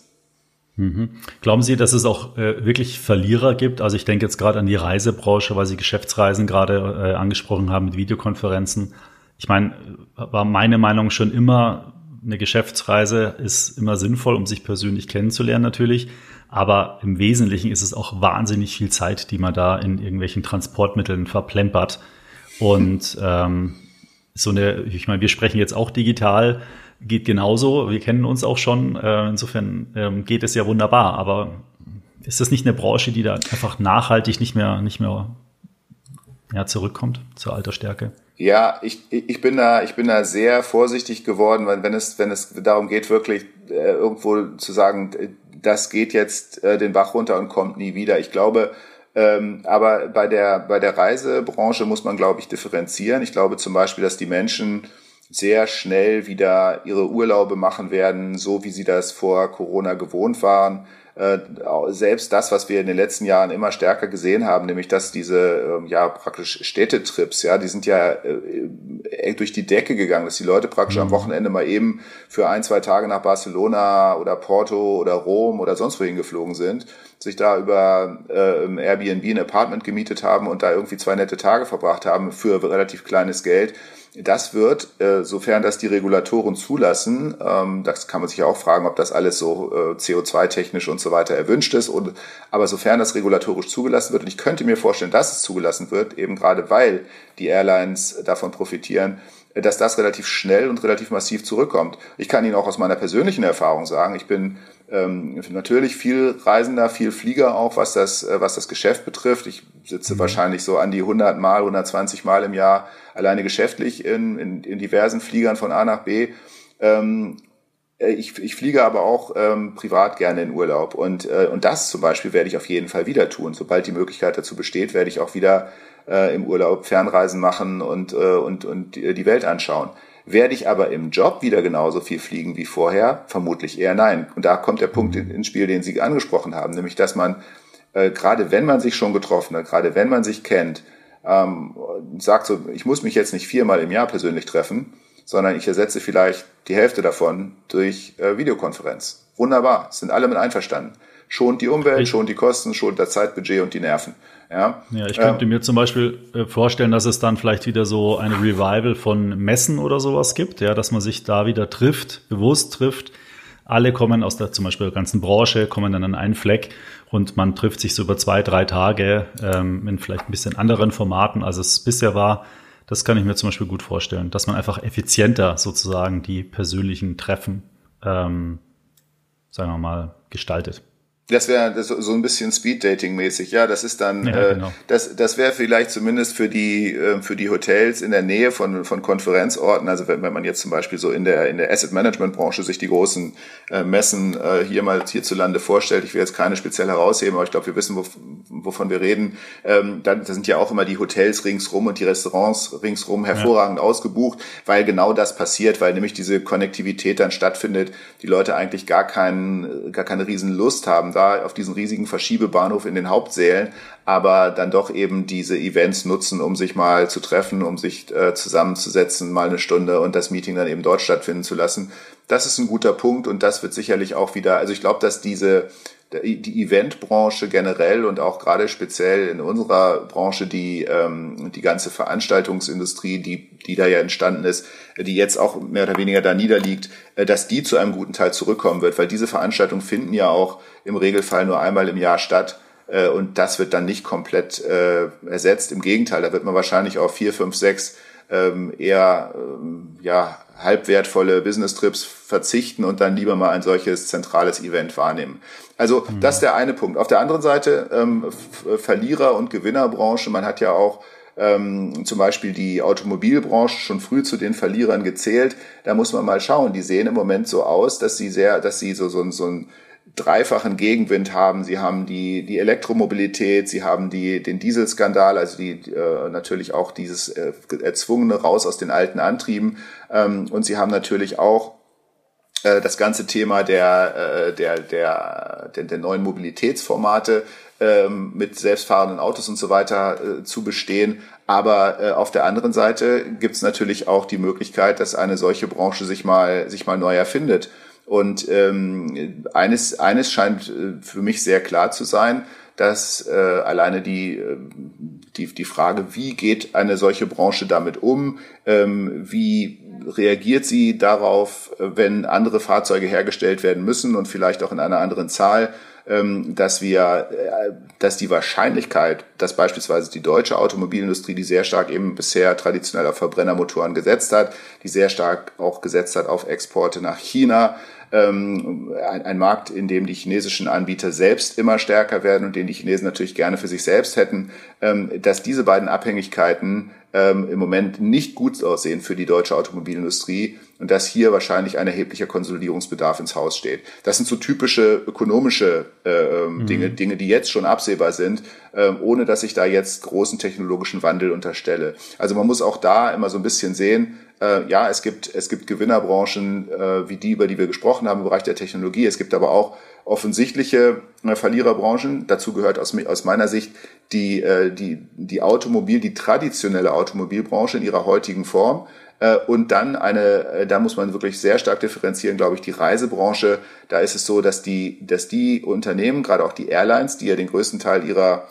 Mhm. Glauben Sie, dass es auch äh, wirklich Verlierer gibt? Also ich denke jetzt gerade an die Reisebranche, weil Sie Geschäftsreisen gerade äh, angesprochen haben mit Videokonferenzen. Ich meine, war meine Meinung schon immer, eine Geschäftsreise ist immer sinnvoll, um sich persönlich kennenzulernen natürlich. Aber im Wesentlichen ist es auch wahnsinnig viel Zeit, die man da in irgendwelchen Transportmitteln verplempert. Und ähm, so eine, ich meine, wir sprechen jetzt auch digital, geht genauso. Wir kennen uns auch schon. Äh, insofern ähm, geht es ja wunderbar. Aber ist das nicht eine Branche, die da einfach nachhaltig nicht mehr, nicht mehr ja, zurückkommt zur alter Stärke? Ja, ich, ich bin da, ich bin da sehr vorsichtig geworden, weil wenn es, wenn es darum geht, wirklich äh, irgendwo zu sagen, das geht jetzt äh, den Bach runter und kommt nie wieder. Ich glaube, ähm, aber bei der, bei der Reisebranche muss man, glaube ich, differenzieren. Ich glaube zum Beispiel, dass die Menschen sehr schnell wieder ihre Urlaube machen werden, so wie sie das vor Corona gewohnt waren. Äh, selbst das, was wir in den letzten Jahren immer stärker gesehen haben, nämlich dass diese ähm, ja praktisch Städtetrips, ja, die sind ja äh, durch die Decke gegangen, dass die Leute praktisch mhm. am Wochenende mal eben für ein, zwei Tage nach Barcelona oder Porto oder Rom oder sonst wohin geflogen sind, sich da über äh, Airbnb ein Apartment gemietet haben und da irgendwie zwei nette Tage verbracht haben für relativ kleines Geld das wird, äh, sofern das die Regulatoren zulassen, ähm, das kann man sich ja auch fragen, ob das alles so äh, CO2-technisch und so weiter erwünscht ist. Und, aber sofern das regulatorisch zugelassen wird, und ich könnte mir vorstellen, dass es zugelassen wird, eben gerade weil die Airlines davon profitieren, dass das relativ schnell und relativ massiv zurückkommt. Ich kann Ihnen auch aus meiner persönlichen Erfahrung sagen, ich bin ähm, natürlich viel Reisender, viel Flieger auch, was das, äh, was das Geschäft betrifft. Ich sitze mhm. wahrscheinlich so an die 100 Mal, 120 Mal im Jahr alleine geschäftlich in, in, in diversen Fliegern von A nach B. Ähm, äh, ich, ich fliege aber auch ähm, privat gerne in Urlaub und, äh, und das zum Beispiel werde ich auf jeden Fall wieder tun. Sobald die Möglichkeit dazu besteht, werde ich auch wieder äh, im Urlaub Fernreisen machen und, äh, und, und die Welt anschauen. Werde ich aber im Job wieder genauso viel fliegen wie vorher? Vermutlich eher nein. Und da kommt der Punkt ins Spiel, den Sie angesprochen haben, nämlich dass man, äh, gerade wenn man sich schon getroffen hat, gerade wenn man sich kennt, ähm, sagt so, ich muss mich jetzt nicht viermal im Jahr persönlich treffen, sondern ich ersetze vielleicht die Hälfte davon durch äh, Videokonferenz. Wunderbar, sind alle mit einverstanden. Schont die Umwelt, schont die Kosten, schont das Zeitbudget und die Nerven. Ja, ja ich könnte ähm, mir zum Beispiel äh, vorstellen, dass es dann vielleicht wieder so eine Revival von Messen oder sowas gibt, ja, dass man sich da wieder trifft, bewusst trifft. Alle kommen aus der zum Beispiel der ganzen Branche, kommen dann an einen Fleck und man trifft sich so über zwei, drei Tage ähm, in vielleicht ein bisschen anderen Formaten, als es bisher war. Das kann ich mir zum Beispiel gut vorstellen, dass man einfach effizienter sozusagen die persönlichen Treffen, ähm, sagen wir mal, gestaltet. Das wäre so ein bisschen Speed-Dating-mäßig, ja. Das ist dann, ja, äh, genau. das, das wäre vielleicht zumindest für die, äh, für die Hotels in der Nähe von, von Konferenzorten. Also wenn, wenn man jetzt zum Beispiel so in der, in der Asset-Management-Branche sich die großen äh, Messen äh, hier mal hierzulande vorstellt. Ich will jetzt keine speziell herausheben, aber ich glaube, wir wissen, wo, wovon wir reden. Ähm, dann, da sind ja auch immer die Hotels ringsrum und die Restaurants ringsrum hervorragend ja. ausgebucht, weil genau das passiert, weil nämlich diese Konnektivität dann stattfindet, die Leute eigentlich gar keinen, gar keine riesen Lust haben da auf diesen riesigen Verschiebebahnhof in den Hauptsälen, aber dann doch eben diese Events nutzen, um sich mal zu treffen, um sich äh, zusammenzusetzen, mal eine Stunde und das Meeting dann eben dort stattfinden zu lassen. Das ist ein guter Punkt und das wird sicherlich auch wieder, also ich glaube, dass diese die Eventbranche generell und auch gerade speziell in unserer Branche die ähm, die ganze Veranstaltungsindustrie, die die da ja entstanden ist, die jetzt auch mehr oder weniger da niederliegt, äh, dass die zu einem guten Teil zurückkommen wird, weil diese Veranstaltungen finden ja auch im Regelfall nur einmal im Jahr statt äh, und das wird dann nicht komplett äh, ersetzt. Im Gegenteil, da wird man wahrscheinlich auf vier, fünf, sechs ähm, eher ähm, ja halbwertvolle Business-Trips verzichten und dann lieber mal ein solches zentrales Event wahrnehmen. Also mhm. das ist der eine Punkt. Auf der anderen Seite ähm, Verlierer- und Gewinnerbranche. Man hat ja auch ähm, zum Beispiel die Automobilbranche schon früh zu den Verlierern gezählt. Da muss man mal schauen. Die sehen im Moment so aus, dass sie sehr, dass sie so, so, so ein dreifachen Gegenwind haben. Sie haben die, die Elektromobilität, sie haben die, den Dieselskandal, also die, äh, natürlich auch dieses äh, erzwungene raus aus den alten Antrieben. Ähm, und sie haben natürlich auch äh, das ganze Thema der, äh, der, der, der, der neuen Mobilitätsformate ähm, mit selbstfahrenden Autos und so weiter äh, zu bestehen. Aber äh, auf der anderen Seite gibt es natürlich auch die Möglichkeit, dass eine solche Branche sich mal, sich mal neu erfindet. Und ähm, eines, eines scheint äh, für mich sehr klar zu sein, dass äh, alleine die, äh, die, die Frage, wie geht eine solche Branche damit um, ähm, wie reagiert sie darauf, wenn andere Fahrzeuge hergestellt werden müssen und vielleicht auch in einer anderen Zahl, ähm, dass wir, äh, dass die Wahrscheinlichkeit, dass beispielsweise die deutsche Automobilindustrie, die sehr stark eben bisher traditionell auf Verbrennermotoren gesetzt hat, die sehr stark auch gesetzt hat auf Exporte nach China, ähm, ein, ein Markt, in dem die chinesischen Anbieter selbst immer stärker werden und den die Chinesen natürlich gerne für sich selbst hätten, ähm, dass diese beiden Abhängigkeiten ähm, im Moment nicht gut aussehen für die deutsche Automobilindustrie und dass hier wahrscheinlich ein erheblicher Konsolidierungsbedarf ins Haus steht. Das sind so typische ökonomische äh, ähm, mhm. Dinge, Dinge, die jetzt schon absehbar sind, äh, ohne dass ich da jetzt großen technologischen Wandel unterstelle. Also man muss auch da immer so ein bisschen sehen, äh, ja, es gibt, es gibt Gewinnerbranchen äh, wie die, über die wir gesprochen haben im Bereich der Technologie. Es gibt aber auch offensichtliche äh, Verliererbranchen. Dazu gehört aus, aus meiner Sicht die, äh, die, die Automobil, die traditionelle Automobilbranche in ihrer heutigen Form. Äh, und dann eine, da muss man wirklich sehr stark differenzieren, glaube ich, die Reisebranche. Da ist es so, dass die, dass die Unternehmen, gerade auch die Airlines, die ja den größten Teil ihrer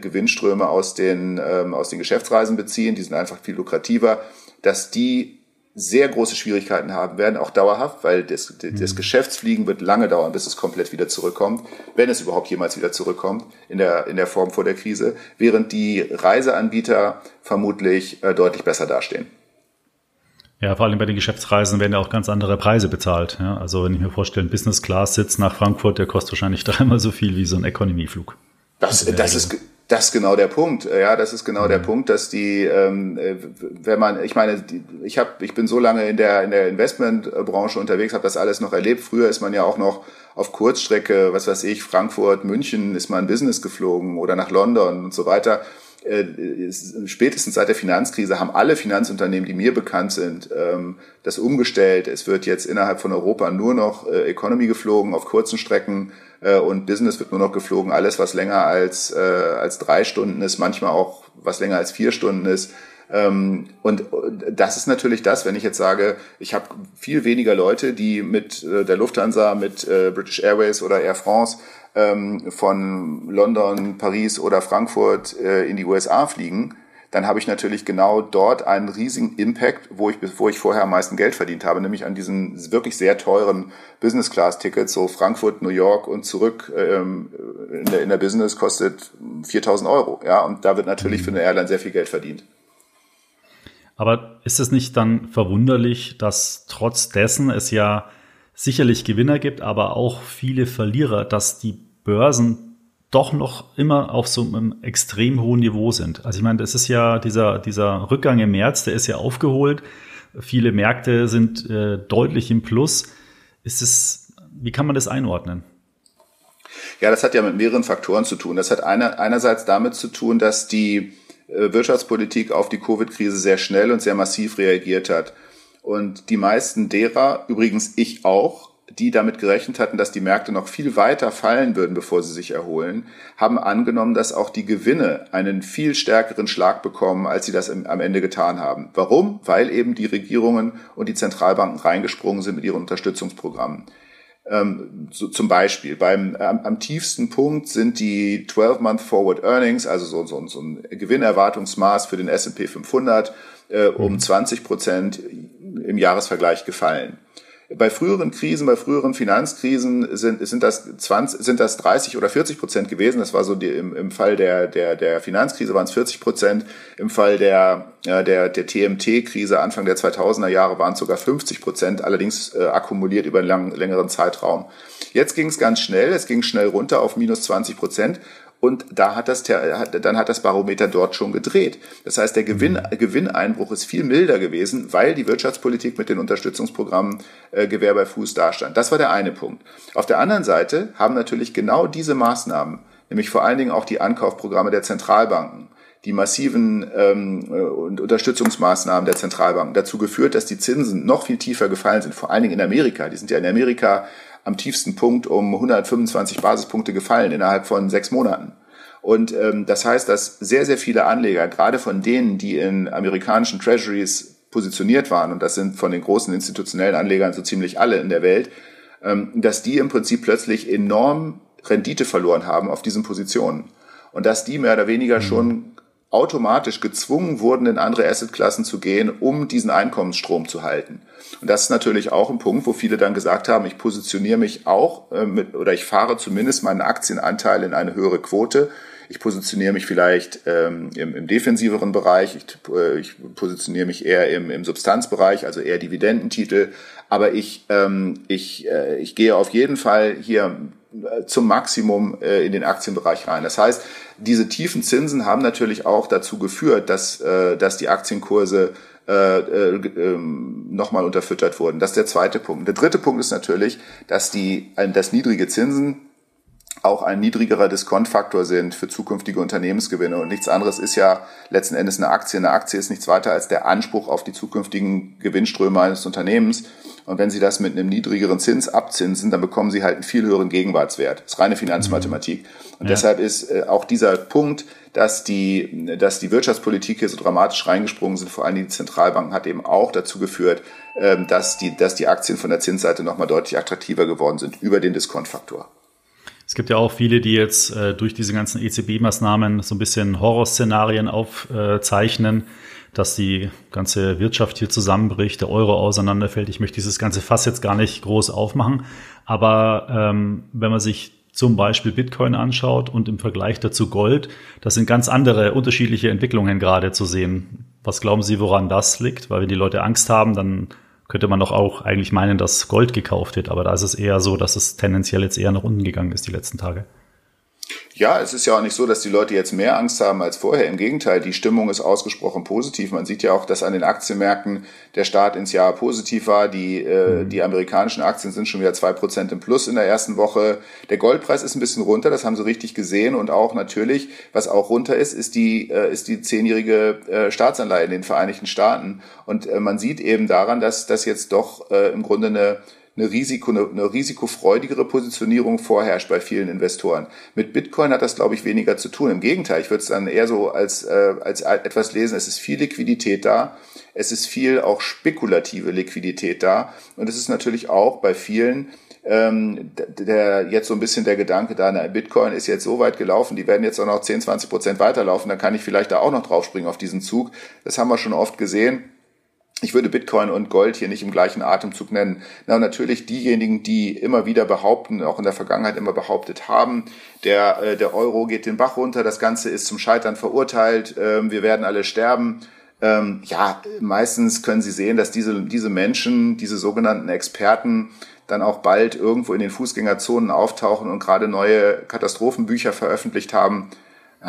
Gewinnströme aus den, ähm, aus den Geschäftsreisen beziehen, die sind einfach viel lukrativer, dass die sehr große Schwierigkeiten haben werden, auch dauerhaft, weil das, das mhm. Geschäftsfliegen wird lange dauern, bis es komplett wieder zurückkommt, wenn es überhaupt jemals wieder zurückkommt in der, in der Form vor der Krise, während die Reiseanbieter vermutlich äh, deutlich besser dastehen. Ja, vor allem bei den Geschäftsreisen werden ja auch ganz andere Preise bezahlt. Ja, also wenn ich mir vorstelle, ein Business Class Sitz nach Frankfurt, der kostet wahrscheinlich *laughs* dreimal so viel wie so ein Economy-Flug. Das, das ist, das ist genau der Punkt. Ja, das ist genau mhm. der Punkt, dass die, ähm, äh, wenn man, ich meine, die, ich habe, ich bin so lange in der in der Investmentbranche unterwegs, habe das alles noch erlebt. Früher ist man ja auch noch auf Kurzstrecke, was weiß ich, Frankfurt, München, ist man Business geflogen oder nach London und so weiter. Äh, spätestens seit der Finanzkrise haben alle Finanzunternehmen, die mir bekannt sind, ähm, das umgestellt. Es wird jetzt innerhalb von Europa nur noch äh, Economy geflogen auf kurzen Strecken äh, und Business wird nur noch geflogen. Alles, was länger als, als drei Stunden ist, manchmal auch was länger als vier Stunden ist. Ähm, und das ist natürlich das, wenn ich jetzt sage, ich habe viel weniger Leute, die mit äh, der Lufthansa, mit äh, British Airways oder Air France ähm, von London, Paris oder Frankfurt äh, in die USA fliegen, dann habe ich natürlich genau dort einen riesigen Impact, wo ich, wo ich vorher am meisten Geld verdient habe, nämlich an diesen wirklich sehr teuren Business-Class-Tickets, so Frankfurt, New York und zurück ähm, in, der, in der Business kostet 4000 Euro. Ja, und da wird natürlich für eine Airline sehr viel Geld verdient. Aber ist es nicht dann verwunderlich, dass trotz dessen es ja sicherlich Gewinner gibt, aber auch viele Verlierer, dass die Börsen doch noch immer auf so einem extrem hohen Niveau sind. Also ich meine, das ist ja dieser, dieser Rückgang im März, der ist ja aufgeholt. Viele Märkte sind äh, deutlich im Plus. Ist es, wie kann man das einordnen? Ja, das hat ja mit mehreren Faktoren zu tun. Das hat einer, einerseits damit zu tun, dass die Wirtschaftspolitik auf die Covid-Krise sehr schnell und sehr massiv reagiert hat. Und die meisten derer, übrigens ich auch, die damit gerechnet hatten, dass die Märkte noch viel weiter fallen würden, bevor sie sich erholen, haben angenommen, dass auch die Gewinne einen viel stärkeren Schlag bekommen, als sie das am Ende getan haben. Warum? Weil eben die Regierungen und die Zentralbanken reingesprungen sind mit ihren Unterstützungsprogrammen. Ähm, so, zum Beispiel beim am, am tiefsten Punkt sind die 12-Month Forward Earnings, also so, so, so ein Gewinnerwartungsmaß für den S&P 500, äh, um 20 mhm. Prozent im Jahresvergleich gefallen. Bei früheren Krisen, bei früheren Finanzkrisen sind, sind, das 20, sind das 30 oder 40 Prozent gewesen. Das war so die, im, im Fall der, der, der Finanzkrise waren es 40 Prozent. Im Fall der, äh, der, der TMT-Krise Anfang der 2000er Jahre waren es sogar 50 Prozent, allerdings äh, akkumuliert über einen lang, längeren Zeitraum. Jetzt ging es ganz schnell. Es ging schnell runter auf minus 20 Prozent. Und da hat das, dann hat das Barometer dort schon gedreht. Das heißt, der Gewinn, mhm. Gewinneinbruch ist viel milder gewesen, weil die Wirtschaftspolitik mit den Unterstützungsprogrammen äh, Gewehr bei Fuß dastand. Das war der eine Punkt. Auf der anderen Seite haben natürlich genau diese Maßnahmen, nämlich vor allen Dingen auch die Ankaufprogramme der Zentralbanken, die massiven ähm, äh, Unterstützungsmaßnahmen der Zentralbanken dazu geführt, dass die Zinsen noch viel tiefer gefallen sind, vor allen Dingen in Amerika. Die sind ja in Amerika am tiefsten Punkt um 125 Basispunkte gefallen innerhalb von sechs Monaten. Und ähm, das heißt, dass sehr, sehr viele Anleger, gerade von denen, die in amerikanischen Treasuries positioniert waren, und das sind von den großen institutionellen Anlegern so ziemlich alle in der Welt, ähm, dass die im Prinzip plötzlich enorm Rendite verloren haben auf diesen Positionen. Und dass die mehr oder weniger mhm. schon automatisch gezwungen wurden, in andere Assetklassen zu gehen, um diesen Einkommensstrom zu halten. Und das ist natürlich auch ein Punkt, wo viele dann gesagt haben, ich positioniere mich auch äh, mit, oder ich fahre zumindest meinen Aktienanteil in eine höhere Quote. Ich positioniere mich vielleicht ähm, im, im defensiveren Bereich, ich, äh, ich positioniere mich eher im, im Substanzbereich, also eher Dividendentitel. Aber ich, ähm, ich, äh, ich gehe auf jeden Fall hier zum Maximum äh, in den Aktienbereich rein. Das heißt, diese tiefen Zinsen haben natürlich auch dazu geführt, dass, äh, dass die Aktienkurse äh, äh, ähm, nochmal unterfüttert wurden. Das ist der zweite Punkt. Der dritte Punkt ist natürlich, dass die, dass niedrige Zinsen auch ein niedrigerer Diskontfaktor sind für zukünftige Unternehmensgewinne. Und nichts anderes ist ja letzten Endes eine Aktie. Eine Aktie ist nichts weiter als der Anspruch auf die zukünftigen Gewinnströme eines Unternehmens. Und wenn Sie das mit einem niedrigeren Zins abzinsen, dann bekommen Sie halt einen viel höheren Gegenwartswert. Das ist reine Finanzmathematik. Und ja. deshalb ist äh, auch dieser Punkt, dass die, dass die Wirtschaftspolitik hier so dramatisch reingesprungen sind, vor allem die Zentralbanken, hat eben auch dazu geführt, ähm, dass die, dass die Aktien von der Zinsseite nochmal deutlich attraktiver geworden sind über den Diskontfaktor. Es gibt ja auch viele, die jetzt äh, durch diese ganzen EZB-Maßnahmen so ein bisschen Horrorszenarien aufzeichnen, dass die ganze Wirtschaft hier zusammenbricht, der Euro auseinanderfällt. Ich möchte dieses ganze Fass jetzt gar nicht groß aufmachen. Aber ähm, wenn man sich zum Beispiel Bitcoin anschaut und im Vergleich dazu Gold, das sind ganz andere unterschiedliche Entwicklungen gerade zu sehen. Was glauben Sie, woran das liegt? Weil wenn die Leute Angst haben, dann könnte man doch auch eigentlich meinen, dass Gold gekauft wird. Aber da ist es eher so, dass es tendenziell jetzt eher nach unten gegangen ist die letzten Tage. Ja, es ist ja auch nicht so, dass die Leute jetzt mehr Angst haben als vorher. Im Gegenteil, die Stimmung ist ausgesprochen positiv. Man sieht ja auch, dass an den Aktienmärkten der Start ins Jahr positiv war. Die, äh, mhm. die amerikanischen Aktien sind schon wieder zwei Prozent im Plus in der ersten Woche. Der Goldpreis ist ein bisschen runter, das haben sie richtig gesehen. Und auch natürlich, was auch runter ist, ist die, äh, ist die zehnjährige äh, Staatsanleihe in den Vereinigten Staaten. Und äh, man sieht eben daran, dass das jetzt doch äh, im Grunde eine eine, Risiko, eine, eine risikofreudigere Positionierung vorherrscht bei vielen Investoren. Mit Bitcoin hat das, glaube ich, weniger zu tun. Im Gegenteil, ich würde es dann eher so als, äh, als etwas lesen, es ist viel Liquidität da, es ist viel auch spekulative Liquidität da und es ist natürlich auch bei vielen ähm, der jetzt so ein bisschen der Gedanke da, na, Bitcoin ist jetzt so weit gelaufen, die werden jetzt auch noch 10, 20 Prozent weiterlaufen, dann kann ich vielleicht da auch noch draufspringen auf diesen Zug. Das haben wir schon oft gesehen ich würde Bitcoin und Gold hier nicht im gleichen Atemzug nennen. Na, natürlich diejenigen, die immer wieder behaupten, auch in der Vergangenheit immer behauptet haben, der, äh, der Euro geht den Bach runter, das Ganze ist zum Scheitern verurteilt, äh, wir werden alle sterben. Ähm, ja, meistens können Sie sehen, dass diese, diese Menschen, diese sogenannten Experten, dann auch bald irgendwo in den Fußgängerzonen auftauchen und gerade neue Katastrophenbücher veröffentlicht haben.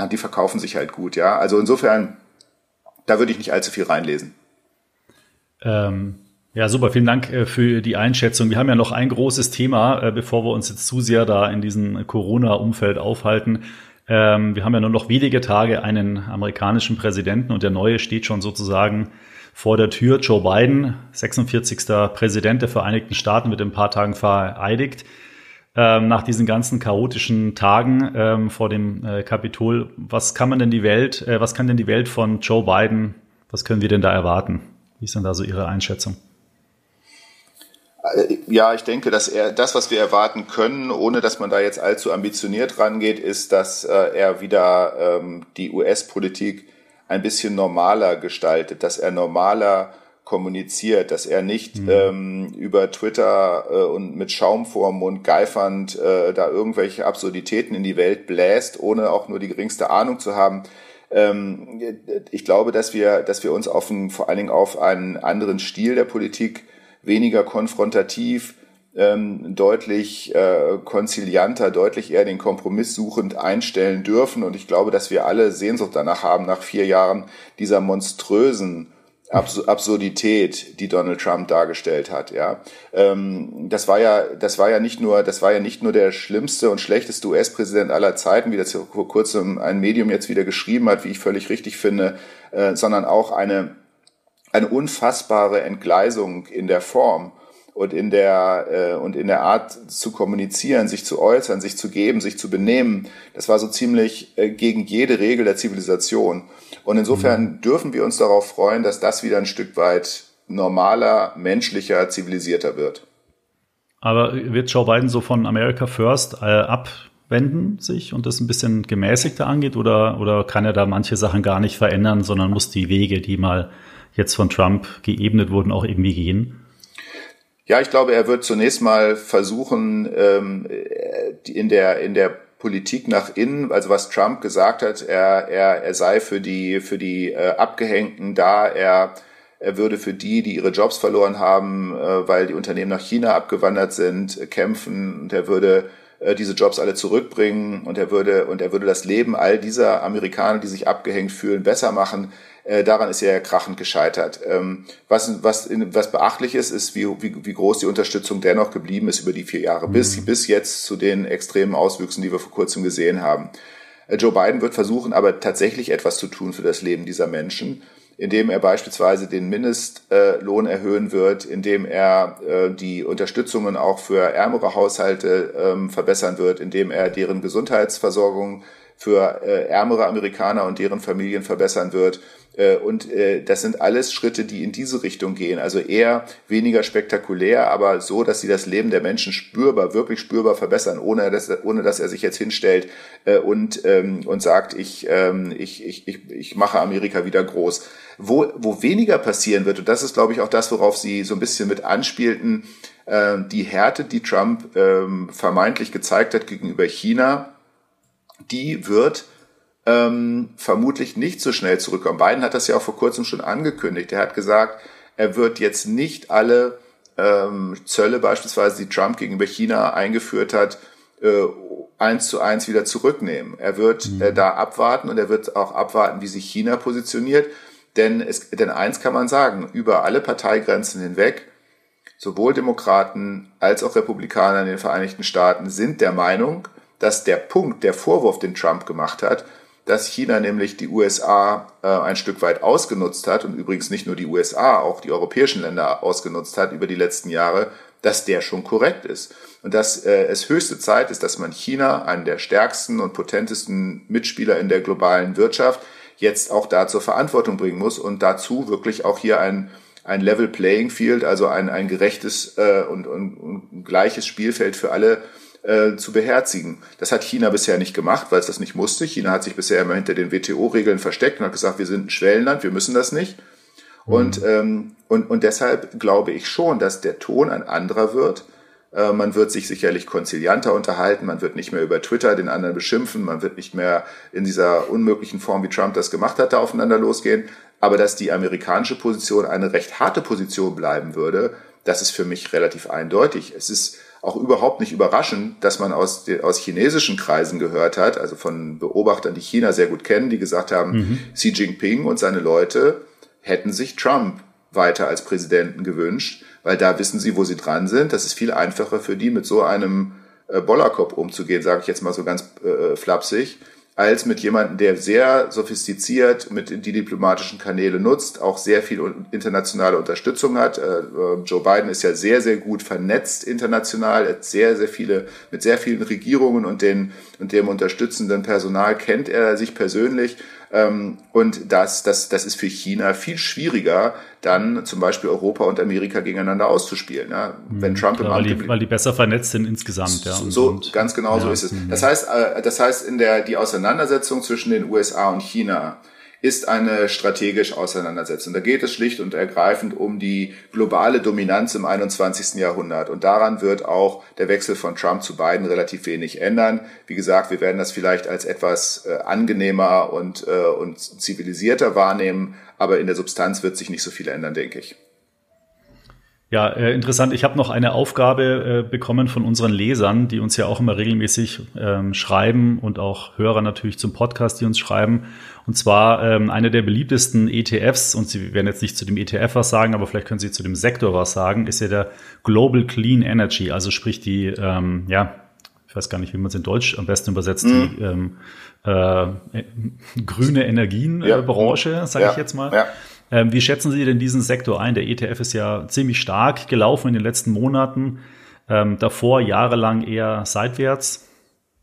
Die verkaufen sich halt gut, ja. Also insofern, da würde ich nicht allzu viel reinlesen. Ähm, ja, super. Vielen Dank äh, für die Einschätzung. Wir haben ja noch ein großes Thema, äh, bevor wir uns jetzt zu sehr da in diesem Corona-Umfeld aufhalten. Ähm, wir haben ja nur noch wenige Tage einen amerikanischen Präsidenten und der neue steht schon sozusagen vor der Tür. Joe Biden, 46. Präsident der Vereinigten Staaten, wird in ein paar Tagen vereidigt. Ähm, nach diesen ganzen chaotischen Tagen ähm, vor dem äh, Kapitol, was kann man denn die Welt, äh, was kann denn die Welt von Joe Biden, was können wir denn da erwarten? Wie ist denn da so Ihre Einschätzung? Äh, ja, ich denke, dass er das, was wir erwarten können, ohne dass man da jetzt allzu ambitioniert rangeht, ist, dass äh, er wieder ähm, die US-Politik ein bisschen normaler gestaltet, dass er normaler kommuniziert, dass er nicht mhm. ähm, über Twitter äh, und mit Schaum vorm Mund geifernd äh, da irgendwelche Absurditäten in die Welt bläst, ohne auch nur die geringste Ahnung zu haben, ich glaube, dass wir, dass wir uns auf vor allen Dingen auf einen anderen Stil der Politik, weniger konfrontativ, ähm, deutlich äh, konzilianter, deutlich eher den Kompromiss suchend einstellen dürfen. Und ich glaube, dass wir alle Sehnsucht danach haben, nach vier Jahren dieser monströsen Abs Absurdität, die Donald Trump dargestellt hat. Ja, ähm, das war ja, das war ja nicht nur, das war ja nicht nur der schlimmste und schlechteste US-Präsident aller Zeiten, wie das vor kurzem ein Medium jetzt wieder geschrieben hat, wie ich völlig richtig finde, äh, sondern auch eine eine unfassbare Entgleisung in der Form und in der äh, und in der Art zu kommunizieren, sich zu äußern, sich zu geben, sich zu benehmen. Das war so ziemlich äh, gegen jede Regel der Zivilisation. Und insofern mhm. dürfen wir uns darauf freuen, dass das wieder ein Stück weit normaler, menschlicher, zivilisierter wird. Aber wird Joe Biden so von America First äh, ab wenden sich und das ein bisschen gemäßigter angeht oder, oder kann er da manche Sachen gar nicht verändern, sondern muss die Wege, die mal jetzt von Trump geebnet wurden, auch irgendwie gehen? Ja, ich glaube, er wird zunächst mal versuchen, ähm, in der, in der Politik nach innen, also was Trump gesagt hat, er, er, er sei für die, für die äh, Abgehängten da, er, er würde für die, die ihre Jobs verloren haben, äh, weil die Unternehmen nach China abgewandert sind, kämpfen und er würde äh, diese Jobs alle zurückbringen und er würde und er würde das Leben all dieser Amerikaner, die sich abgehängt fühlen, besser machen. Äh, daran ist er ja krachend gescheitert. Ähm, was, was, was beachtlich ist, ist, wie, wie, wie groß die Unterstützung dennoch geblieben ist über die vier Jahre, mhm. bis, bis jetzt zu den extremen Auswüchsen, die wir vor kurzem gesehen haben. Äh, Joe Biden wird versuchen, aber tatsächlich etwas zu tun für das Leben dieser Menschen indem er beispielsweise den Mindestlohn erhöhen wird, indem er äh, die Unterstützungen auch für ärmere Haushalte ähm, verbessern wird, indem er deren Gesundheitsversorgung für äh, ärmere Amerikaner und deren Familien verbessern wird. Äh, und äh, das sind alles Schritte, die in diese Richtung gehen. Also eher weniger spektakulär, aber so, dass sie das Leben der Menschen spürbar, wirklich spürbar verbessern, ohne dass, ohne dass er sich jetzt hinstellt äh, und, ähm, und sagt, ich, ähm, ich, ich, ich, ich mache Amerika wieder groß. Wo, wo weniger passieren wird, und das ist, glaube ich, auch das, worauf Sie so ein bisschen mit anspielten, äh, die Härte, die Trump ähm, vermeintlich gezeigt hat gegenüber China, die wird ähm, vermutlich nicht so schnell zurückkommen. Biden hat das ja auch vor kurzem schon angekündigt. Er hat gesagt, er wird jetzt nicht alle ähm, Zölle beispielsweise, die Trump gegenüber China eingeführt hat, äh, eins zu eins wieder zurücknehmen. Er wird mhm. äh, da abwarten und er wird auch abwarten, wie sich China positioniert. Denn, es, denn eins kann man sagen, über alle Parteigrenzen hinweg, sowohl Demokraten als auch Republikaner in den Vereinigten Staaten sind der Meinung, dass der Punkt, der Vorwurf, den Trump gemacht hat, dass China nämlich die USA äh, ein Stück weit ausgenutzt hat und übrigens nicht nur die USA, auch die europäischen Länder ausgenutzt hat über die letzten Jahre, dass der schon korrekt ist. Und dass äh, es höchste Zeit ist, dass man China, einen der stärksten und potentesten Mitspieler in der globalen Wirtschaft, jetzt auch da zur Verantwortung bringen muss und dazu wirklich auch hier ein, ein Level Playing Field, also ein, ein gerechtes äh, und, und, und gleiches Spielfeld für alle äh, zu beherzigen. Das hat China bisher nicht gemacht, weil es das nicht musste. China hat sich bisher immer hinter den WTO-Regeln versteckt und hat gesagt, wir sind ein Schwellenland, wir müssen das nicht. Mhm. Und, ähm, und, und deshalb glaube ich schon, dass der Ton ein anderer wird äh, man wird sich sicherlich konzilianter unterhalten, man wird nicht mehr über Twitter den anderen beschimpfen, man wird nicht mehr in dieser unmöglichen Form, wie Trump das gemacht hat, da aufeinander losgehen. Aber dass die amerikanische Position eine recht harte Position bleiben würde, das ist für mich relativ eindeutig. Es ist auch überhaupt nicht überraschend, dass man aus, aus chinesischen Kreisen gehört hat, also von Beobachtern, die China sehr gut kennen, die gesagt haben, mhm. Xi Jinping und seine Leute hätten sich Trump weiter als Präsidenten gewünscht weil da wissen sie, wo sie dran sind. Das ist viel einfacher für die, mit so einem äh, Bollerkopf umzugehen, sage ich jetzt mal so ganz äh, flapsig, als mit jemandem, der sehr sophistiziert mit die diplomatischen Kanäle nutzt, auch sehr viel internationale Unterstützung hat. Äh, äh, Joe Biden ist ja sehr, sehr gut vernetzt international, sehr, sehr viele, mit sehr vielen Regierungen und, den, und dem unterstützenden Personal kennt er sich persönlich ähm, und das, das, das ist für China viel schwieriger, dann zum Beispiel Europa und Amerika gegeneinander auszuspielen. Ja? Wenn Trump Klar, im Amt weil, die, weil die besser vernetzt sind insgesamt. Ja, und, so, und, ganz genau ja, so ist es. Das heißt, äh, das heißt, in der die Auseinandersetzung zwischen den USA und China ist eine strategische Auseinandersetzung. Da geht es schlicht und ergreifend um die globale Dominanz im 21. Jahrhundert. Und daran wird auch der Wechsel von Trump zu Biden relativ wenig ändern. Wie gesagt, wir werden das vielleicht als etwas äh, angenehmer und, äh, und zivilisierter wahrnehmen, aber in der Substanz wird sich nicht so viel ändern, denke ich. Ja, äh, interessant. Ich habe noch eine Aufgabe äh, bekommen von unseren Lesern, die uns ja auch immer regelmäßig ähm, schreiben und auch Hörer natürlich zum Podcast, die uns schreiben. Und zwar ähm, eine der beliebtesten ETFs, und Sie werden jetzt nicht zu dem ETF was sagen, aber vielleicht können Sie zu dem Sektor was sagen, ist ja der Global Clean Energy, also sprich die, ähm, ja, ich weiß gar nicht, wie man es in Deutsch am besten übersetzt, mhm. die ähm, äh, grüne Energienbranche, ja. sage ja. ich jetzt mal. Ja. Ähm, wie schätzen Sie denn diesen Sektor ein? Der ETF ist ja ziemlich stark gelaufen in den letzten Monaten. Ähm, davor jahrelang eher seitwärts.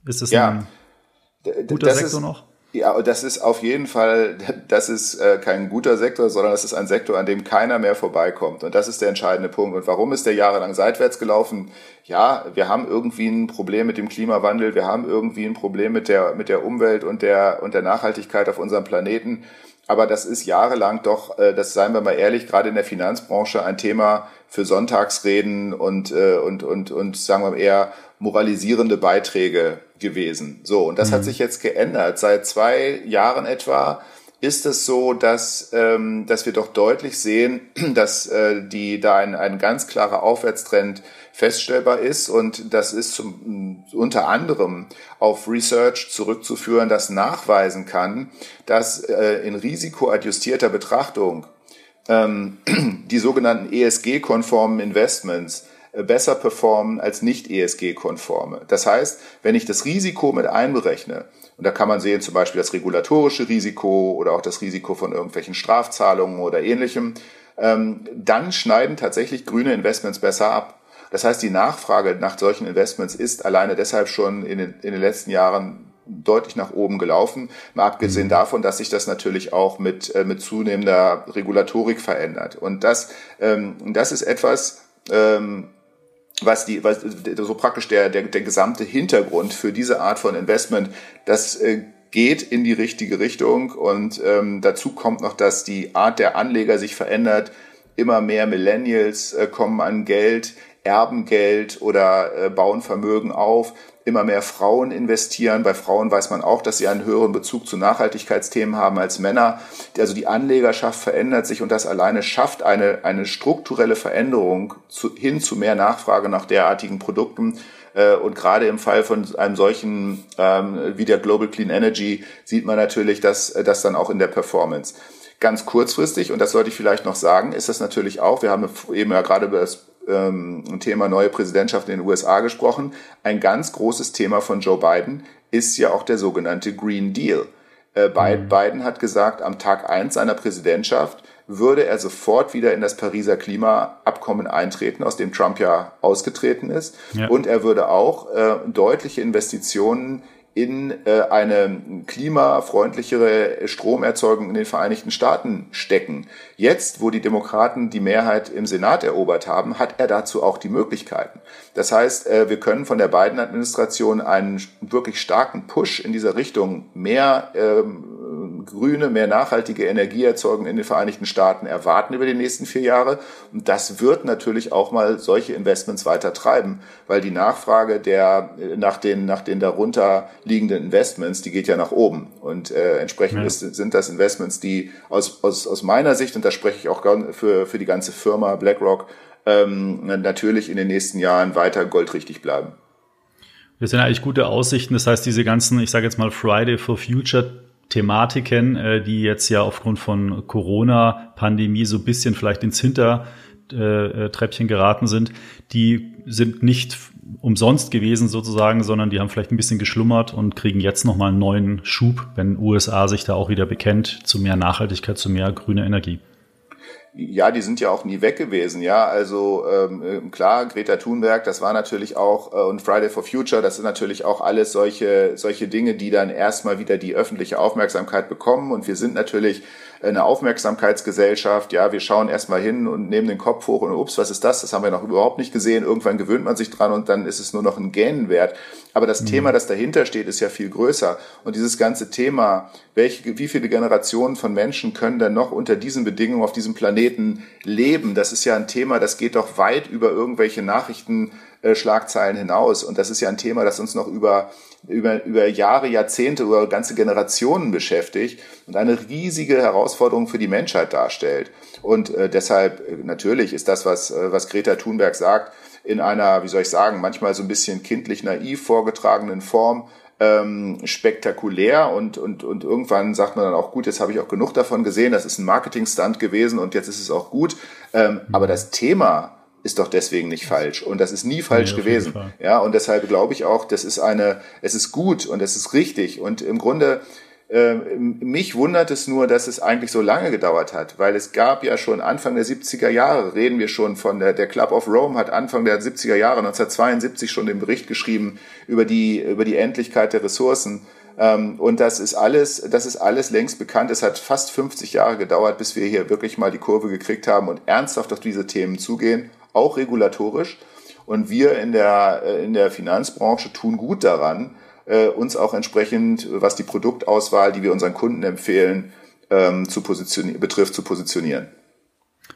Ist es ja. ein guter Sektor noch? Ja, das ist auf jeden Fall, *laughs* das ist äh, kein guter Sektor, sondern das ist ein Sektor, an dem keiner mehr vorbeikommt. Und das ist der entscheidende Punkt. Und warum ist der jahrelang seitwärts gelaufen? Ja, wir haben irgendwie ein Problem mit dem Klimawandel, wir haben irgendwie ein Problem mit der, mit der Umwelt und der, und der Nachhaltigkeit auf unserem Planeten. Aber das ist jahrelang doch, äh, das seien wir mal ehrlich, gerade in der Finanzbranche ein Thema für Sonntagsreden und, äh, und, und, und sagen wir mal eher moralisierende Beiträge gewesen. So, und das mhm. hat sich jetzt geändert. Seit zwei Jahren etwa ist es so, dass, ähm, dass wir doch deutlich sehen, *clears throat* dass äh, die, da ein, ein ganz klarer Aufwärtstrend feststellbar ist. Und das ist zum, unter anderem auf Research zurückzuführen, das nachweisen kann, dass äh, in risikoadjustierter Betrachtung ähm, *clears throat* die sogenannten ESG-konformen Investments äh, besser performen als nicht ESG-konforme. Das heißt, wenn ich das Risiko mit einberechne, und da kann man sehen zum Beispiel das regulatorische Risiko oder auch das Risiko von irgendwelchen Strafzahlungen oder ähnlichem, ähm, dann schneiden tatsächlich grüne Investments besser ab. Das heißt, die Nachfrage nach solchen Investments ist alleine deshalb schon in den, in den letzten Jahren deutlich nach oben gelaufen. Mal abgesehen mhm. davon, dass sich das natürlich auch mit, äh, mit zunehmender Regulatorik verändert. Und das, ähm, das ist etwas, ähm, was die, was so praktisch der, der, der gesamte Hintergrund für diese Art von Investment, das äh, geht in die richtige Richtung und ähm, dazu kommt noch, dass die Art der Anleger sich verändert. Immer mehr Millennials äh, kommen an Geld, erben Geld oder äh, bauen Vermögen auf immer mehr Frauen investieren. Bei Frauen weiß man auch, dass sie einen höheren Bezug zu Nachhaltigkeitsthemen haben als Männer. Also die Anlegerschaft verändert sich und das alleine schafft eine, eine strukturelle Veränderung zu, hin zu mehr Nachfrage nach derartigen Produkten. Äh, und gerade im Fall von einem solchen ähm, wie der Global Clean Energy sieht man natürlich, dass das dann auch in der Performance. Ganz kurzfristig, und das sollte ich vielleicht noch sagen, ist das natürlich auch, wir haben eben ja gerade über das ähm, Thema neue Präsidentschaft in den USA gesprochen. Ein ganz großes Thema von Joe Biden ist ja auch der sogenannte Green Deal. Äh, mhm. Biden hat gesagt, am Tag eins seiner Präsidentschaft würde er sofort wieder in das Pariser Klimaabkommen eintreten, aus dem Trump ja ausgetreten ist. Ja. Und er würde auch äh, deutliche Investitionen in äh, eine klimafreundlichere Stromerzeugung in den Vereinigten Staaten stecken. Jetzt, wo die Demokraten die Mehrheit im Senat erobert haben, hat er dazu auch die Möglichkeiten. Das heißt, äh, wir können von der beiden Administration einen wirklich starken Push in dieser Richtung mehr ähm, grüne, mehr nachhaltige Energieerzeugung in den Vereinigten Staaten erwarten über die nächsten vier Jahre. Und das wird natürlich auch mal solche Investments weiter treiben, weil die Nachfrage der nach den nach den darunter liegenden Investments, die geht ja nach oben. Und äh, entsprechend ja. ist, sind das Investments, die aus, aus, aus meiner Sicht, und da spreche ich auch für, für die ganze Firma BlackRock, ähm, natürlich in den nächsten Jahren weiter goldrichtig bleiben. Das sind eigentlich gute Aussichten. Das heißt, diese ganzen, ich sage jetzt mal Friday for Future Thematiken, äh, die jetzt ja aufgrund von Corona-Pandemie so ein bisschen vielleicht ins Hintertreppchen geraten sind, die sind nicht umsonst gewesen sozusagen, sondern die haben vielleicht ein bisschen geschlummert und kriegen jetzt nochmal einen neuen Schub, wenn USA sich da auch wieder bekennt zu mehr Nachhaltigkeit, zu mehr grüner Energie. Ja, die sind ja auch nie weg gewesen, ja. Also ähm, klar, Greta Thunberg, das war natürlich auch äh, und Friday for Future, das sind natürlich auch alles solche solche Dinge, die dann erstmal wieder die öffentliche Aufmerksamkeit bekommen. Und wir sind natürlich eine Aufmerksamkeitsgesellschaft. Ja, wir schauen erstmal hin und nehmen den Kopf hoch und ups, was ist das? Das haben wir noch überhaupt nicht gesehen. Irgendwann gewöhnt man sich dran und dann ist es nur noch ein Gähnenwert. Aber das mhm. Thema, das dahinter steht, ist ja viel größer. Und dieses ganze Thema, welche, wie viele Generationen von Menschen können denn noch unter diesen Bedingungen auf diesem Planeten leben? Das ist ja ein Thema, das geht doch weit über irgendwelche Nachrichten Schlagzeilen hinaus. Und das ist ja ein Thema, das uns noch über, über, über Jahre, Jahrzehnte, über ganze Generationen beschäftigt und eine riesige Herausforderung für die Menschheit darstellt. Und äh, deshalb äh, natürlich ist das, was, äh, was Greta Thunberg sagt, in einer, wie soll ich sagen, manchmal so ein bisschen kindlich naiv vorgetragenen Form ähm, spektakulär und, und, und irgendwann sagt man dann auch, gut, jetzt habe ich auch genug davon gesehen, das ist ein Marketingstunt gewesen und jetzt ist es auch gut. Ähm, aber das Thema ist doch deswegen nicht falsch. Und das ist nie falsch nee, gewesen. Ja, und deshalb glaube ich auch, das ist eine, es ist gut und es ist richtig. Und im Grunde, äh, mich wundert es nur, dass es eigentlich so lange gedauert hat, weil es gab ja schon Anfang der 70er Jahre, reden wir schon von der, der Club of Rome hat Anfang der 70er Jahre, 1972 schon den Bericht geschrieben über die, über die Endlichkeit der Ressourcen. Ähm, und das ist alles, das ist alles längst bekannt. Es hat fast 50 Jahre gedauert, bis wir hier wirklich mal die Kurve gekriegt haben und ernsthaft auf diese Themen zugehen, auch regulatorisch. Und wir in der, äh, in der Finanzbranche tun gut daran, äh, uns auch entsprechend, was die Produktauswahl, die wir unseren Kunden empfehlen, ähm, zu positionieren, betrifft, zu positionieren.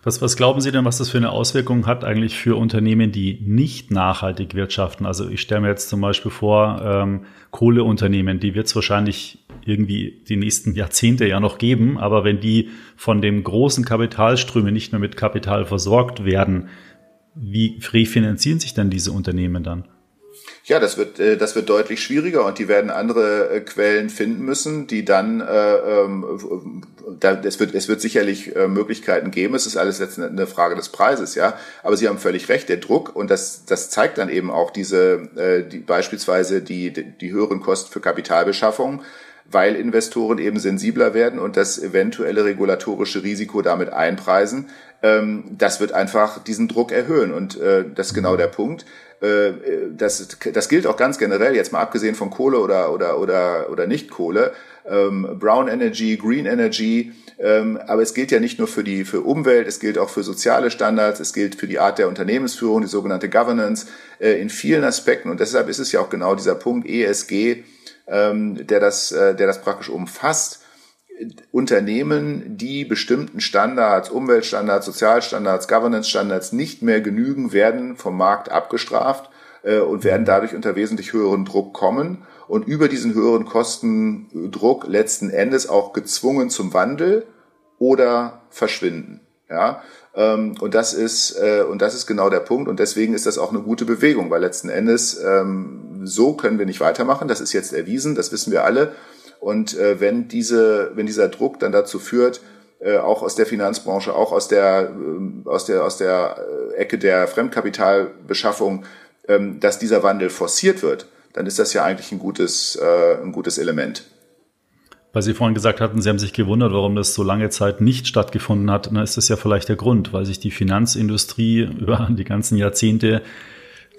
Was, was glauben Sie denn, was das für eine Auswirkung hat eigentlich für Unternehmen, die nicht nachhaltig wirtschaften? Also ich stelle mir jetzt zum Beispiel vor, ähm, Kohleunternehmen, die wird es wahrscheinlich irgendwie die nächsten Jahrzehnte ja noch geben, aber wenn die von dem großen Kapitalströme nicht mehr mit Kapital versorgt werden, wie refinanzieren sich denn diese Unternehmen dann? Ja, das wird, äh, das wird deutlich schwieriger und die werden andere äh, Quellen finden müssen, die dann, äh, ähm, da, es, wird, es wird sicherlich Möglichkeiten geben. Es ist alles jetzt eine Frage des Preises, ja. Aber Sie haben völlig recht, der Druck und das, das zeigt dann eben auch diese, äh, die, beispielsweise die, die höheren Kosten für Kapitalbeschaffung weil Investoren eben sensibler werden und das eventuelle regulatorische Risiko damit einpreisen. Ähm, das wird einfach diesen Druck erhöhen und äh, das ist genau der Punkt. Äh, das, das gilt auch ganz generell, jetzt mal abgesehen von Kohle oder, oder, oder, oder nicht Kohle, ähm, Brown Energy, Green Energy, ähm, aber es gilt ja nicht nur für die für Umwelt, es gilt auch für soziale Standards, es gilt für die Art der Unternehmensführung, die sogenannte Governance äh, in vielen Aspekten. Und deshalb ist es ja auch genau dieser Punkt ESG, ähm, der das, äh, der das praktisch umfasst. Unternehmen, die bestimmten Standards, Umweltstandards, Sozialstandards, Governance-Standards nicht mehr genügen, werden vom Markt abgestraft äh, und werden dadurch unter wesentlich höheren Druck kommen und über diesen höheren Kostendruck letzten Endes auch gezwungen zum Wandel oder verschwinden. Ja, ähm, und das ist äh, und das ist genau der Punkt und deswegen ist das auch eine gute Bewegung, weil letzten Endes ähm, so können wir nicht weitermachen. Das ist jetzt erwiesen, das wissen wir alle. Und äh, wenn, diese, wenn dieser Druck dann dazu führt, äh, auch aus der Finanzbranche, auch aus der, äh, aus der, aus der äh, Ecke der Fremdkapitalbeschaffung, ähm, dass dieser Wandel forciert wird, dann ist das ja eigentlich ein gutes, äh, ein gutes Element. Weil Sie vorhin gesagt hatten, Sie haben sich gewundert, warum das so lange Zeit nicht stattgefunden hat. Dann ist das ja vielleicht der Grund, weil sich die Finanzindustrie *laughs* über die ganzen Jahrzehnte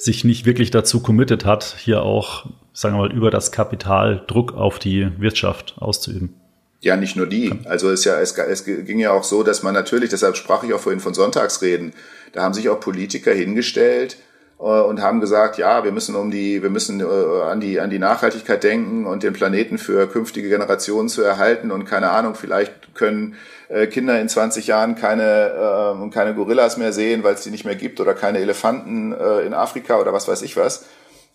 sich nicht wirklich dazu committed hat, hier auch, sagen wir mal, über das Kapital Druck auf die Wirtschaft auszuüben. Ja, nicht nur die. Also es, ja, es, es ging ja auch so, dass man natürlich, deshalb sprach ich auch vorhin von Sonntagsreden, da haben sich auch Politiker hingestellt und haben gesagt, ja, wir müssen um die, wir müssen äh, an die an die Nachhaltigkeit denken und den Planeten für künftige Generationen zu erhalten und keine Ahnung, vielleicht können äh, Kinder in 20 Jahren keine, äh, keine Gorillas mehr sehen, weil es die nicht mehr gibt oder keine Elefanten äh, in Afrika oder was weiß ich was.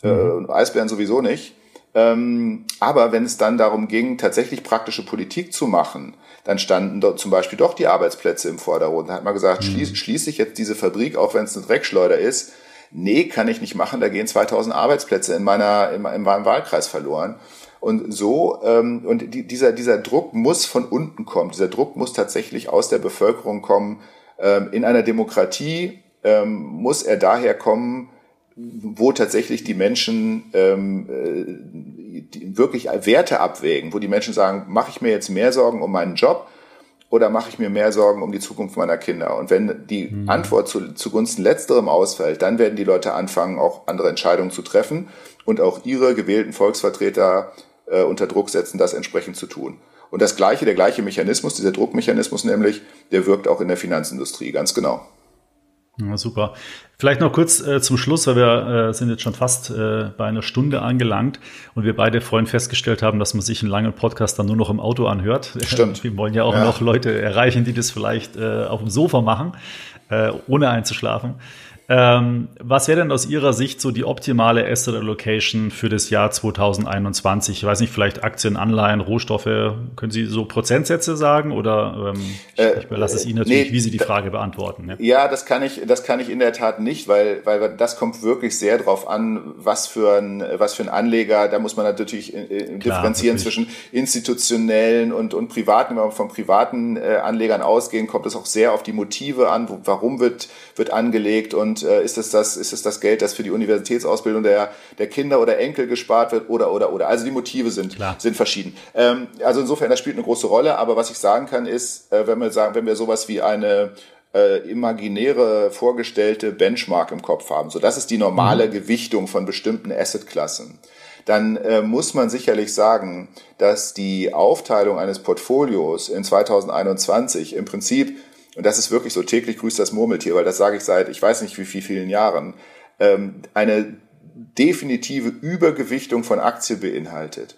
Äh, mhm. Äh, Eisbären sowieso nicht. Ähm, aber wenn es dann darum ging, tatsächlich praktische Politik zu machen, dann standen dort zum Beispiel doch die Arbeitsplätze im Vordergrund. Da hat man gesagt, mhm. schließ, schließe ich jetzt diese Fabrik, auch wenn es eine Dreckschleuder ist. Nee, kann ich nicht machen, da gehen 2000 Arbeitsplätze in, meiner, in, in meinem Wahlkreis verloren. Und so, ähm, und die, dieser, dieser Druck muss von unten kommen. Dieser Druck muss tatsächlich aus der Bevölkerung kommen. Ähm, in einer Demokratie ähm, muss er daher kommen, wo tatsächlich die Menschen ähm, äh, die wirklich Werte abwägen, wo die Menschen sagen, mache ich mir jetzt mehr Sorgen um meinen Job oder mache ich mir mehr Sorgen um die Zukunft meiner Kinder? Und wenn die mhm. Antwort zu, zugunsten letzterem ausfällt, dann werden die Leute anfangen, auch andere Entscheidungen zu treffen und auch ihre gewählten Volksvertreter äh, unter Druck setzen, das entsprechend zu tun. Und das gleiche, der gleiche Mechanismus, dieser Druckmechanismus nämlich, der wirkt auch in der Finanzindustrie, ganz genau. Ja, super. Vielleicht noch kurz äh, zum Schluss, weil wir äh, sind jetzt schon fast äh, bei einer Stunde angelangt und wir beide vorhin festgestellt haben, dass man sich einen langen Podcast dann nur noch im Auto anhört. Stimmt. *laughs* Wir wollen ja auch ja. noch Leute erreichen, die das vielleicht äh, auf dem Sofa machen, äh, ohne einzuschlafen. Ähm, was wäre denn aus Ihrer Sicht so die optimale Asset Allocation für das Jahr 2021? Ich weiß nicht, vielleicht Aktien, Anleihen, Rohstoffe. Können Sie so Prozentsätze sagen oder ähm, ich, äh, ich überlasse es Ihnen natürlich, nee, wie Sie die Frage beantworten. Ja. ja, das kann ich, das kann ich in der Tat nicht, weil, weil das kommt wirklich sehr drauf an, was für ein, was für ein Anleger. Da muss man natürlich äh, äh, Klar, differenzieren natürlich. zwischen institutionellen und, und privaten. Wenn wir von privaten äh, Anlegern ausgehen, kommt es auch sehr auf die Motive an. Warum wird, wird angelegt und und äh, ist es das, ist es das Geld, das für die Universitätsausbildung der, der Kinder oder Enkel gespart wird oder, oder, oder. Also die Motive sind, sind verschieden. Ähm, also insofern, das spielt eine große Rolle. Aber was ich sagen kann, ist, äh, wenn wir sagen, wenn wir sowas wie eine äh, imaginäre vorgestellte Benchmark im Kopf haben, so das ist die normale mhm. Gewichtung von bestimmten Assetklassen dann äh, muss man sicherlich sagen, dass die Aufteilung eines Portfolios in 2021 im Prinzip, und das ist wirklich so täglich grüßt das Murmeltier, weil das sage ich seit ich weiß nicht wie viel, vielen Jahren, ähm, eine definitive Übergewichtung von Aktien beinhaltet.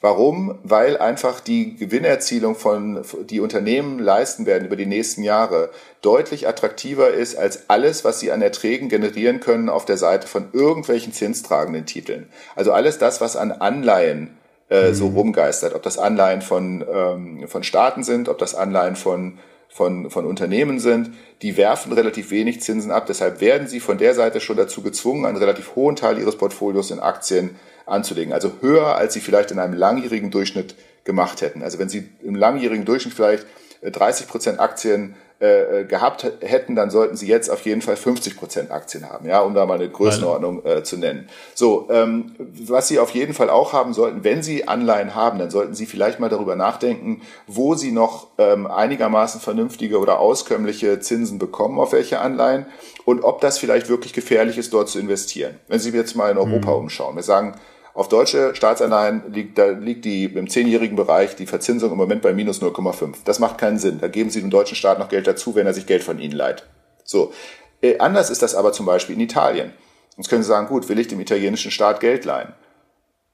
Warum? Weil einfach die Gewinnerzielung von, die Unternehmen leisten werden über die nächsten Jahre deutlich attraktiver ist als alles, was sie an Erträgen generieren können auf der Seite von irgendwelchen zinstragenden Titeln. Also alles das, was an Anleihen äh, mhm. so rumgeistert, ob das Anleihen von, ähm, von Staaten sind, ob das Anleihen von von, von Unternehmen sind, die werfen relativ wenig Zinsen ab. Deshalb werden sie von der Seite schon dazu gezwungen, einen relativ hohen Teil ihres Portfolios in Aktien anzulegen. Also höher, als sie vielleicht in einem langjährigen Durchschnitt gemacht hätten. Also wenn sie im langjährigen Durchschnitt vielleicht 30 Prozent Aktien äh, äh, gehabt hätten, dann sollten sie jetzt auf jeden Fall 50 Prozent Aktien haben, ja, um da mal eine Größenordnung äh, zu nennen. So, ähm, was sie auf jeden Fall auch haben sollten, wenn sie Anleihen haben, dann sollten sie vielleicht mal darüber nachdenken, wo sie noch ähm, einigermaßen vernünftige oder auskömmliche Zinsen bekommen auf welche Anleihen und ob das vielleicht wirklich gefährlich ist, dort zu investieren. Wenn Sie jetzt mal in Europa mhm. umschauen, wir sagen, auf deutsche Staatsanleihen liegt, da liegt die im zehnjährigen Bereich die Verzinsung im Moment bei minus 0,5. Das macht keinen Sinn. Da geben Sie dem deutschen Staat noch Geld dazu, wenn er sich Geld von Ihnen leiht. So. Äh, anders ist das aber zum Beispiel in Italien. Jetzt können Sie sagen, gut, will ich dem italienischen Staat Geld leihen?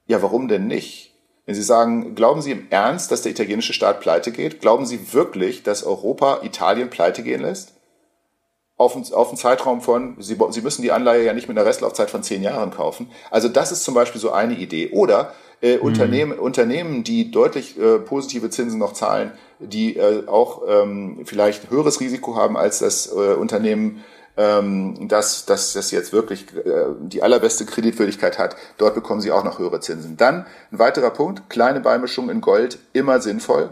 Ja, warum denn nicht? Wenn Sie sagen, glauben Sie im Ernst, dass der italienische Staat pleite geht? Glauben Sie wirklich, dass Europa Italien pleite gehen lässt? Auf einen, auf einen Zeitraum von, Sie, Sie müssen die Anleihe ja nicht mit einer Restlaufzeit von zehn Jahren kaufen. Also das ist zum Beispiel so eine Idee. Oder äh, mhm. Unternehmen, Unternehmen, die deutlich äh, positive Zinsen noch zahlen, die äh, auch ähm, vielleicht höheres Risiko haben als das äh, Unternehmen, ähm, das, das, das jetzt wirklich äh, die allerbeste Kreditwürdigkeit hat. Dort bekommen Sie auch noch höhere Zinsen. Dann ein weiterer Punkt, kleine Beimischung in Gold, immer sinnvoll.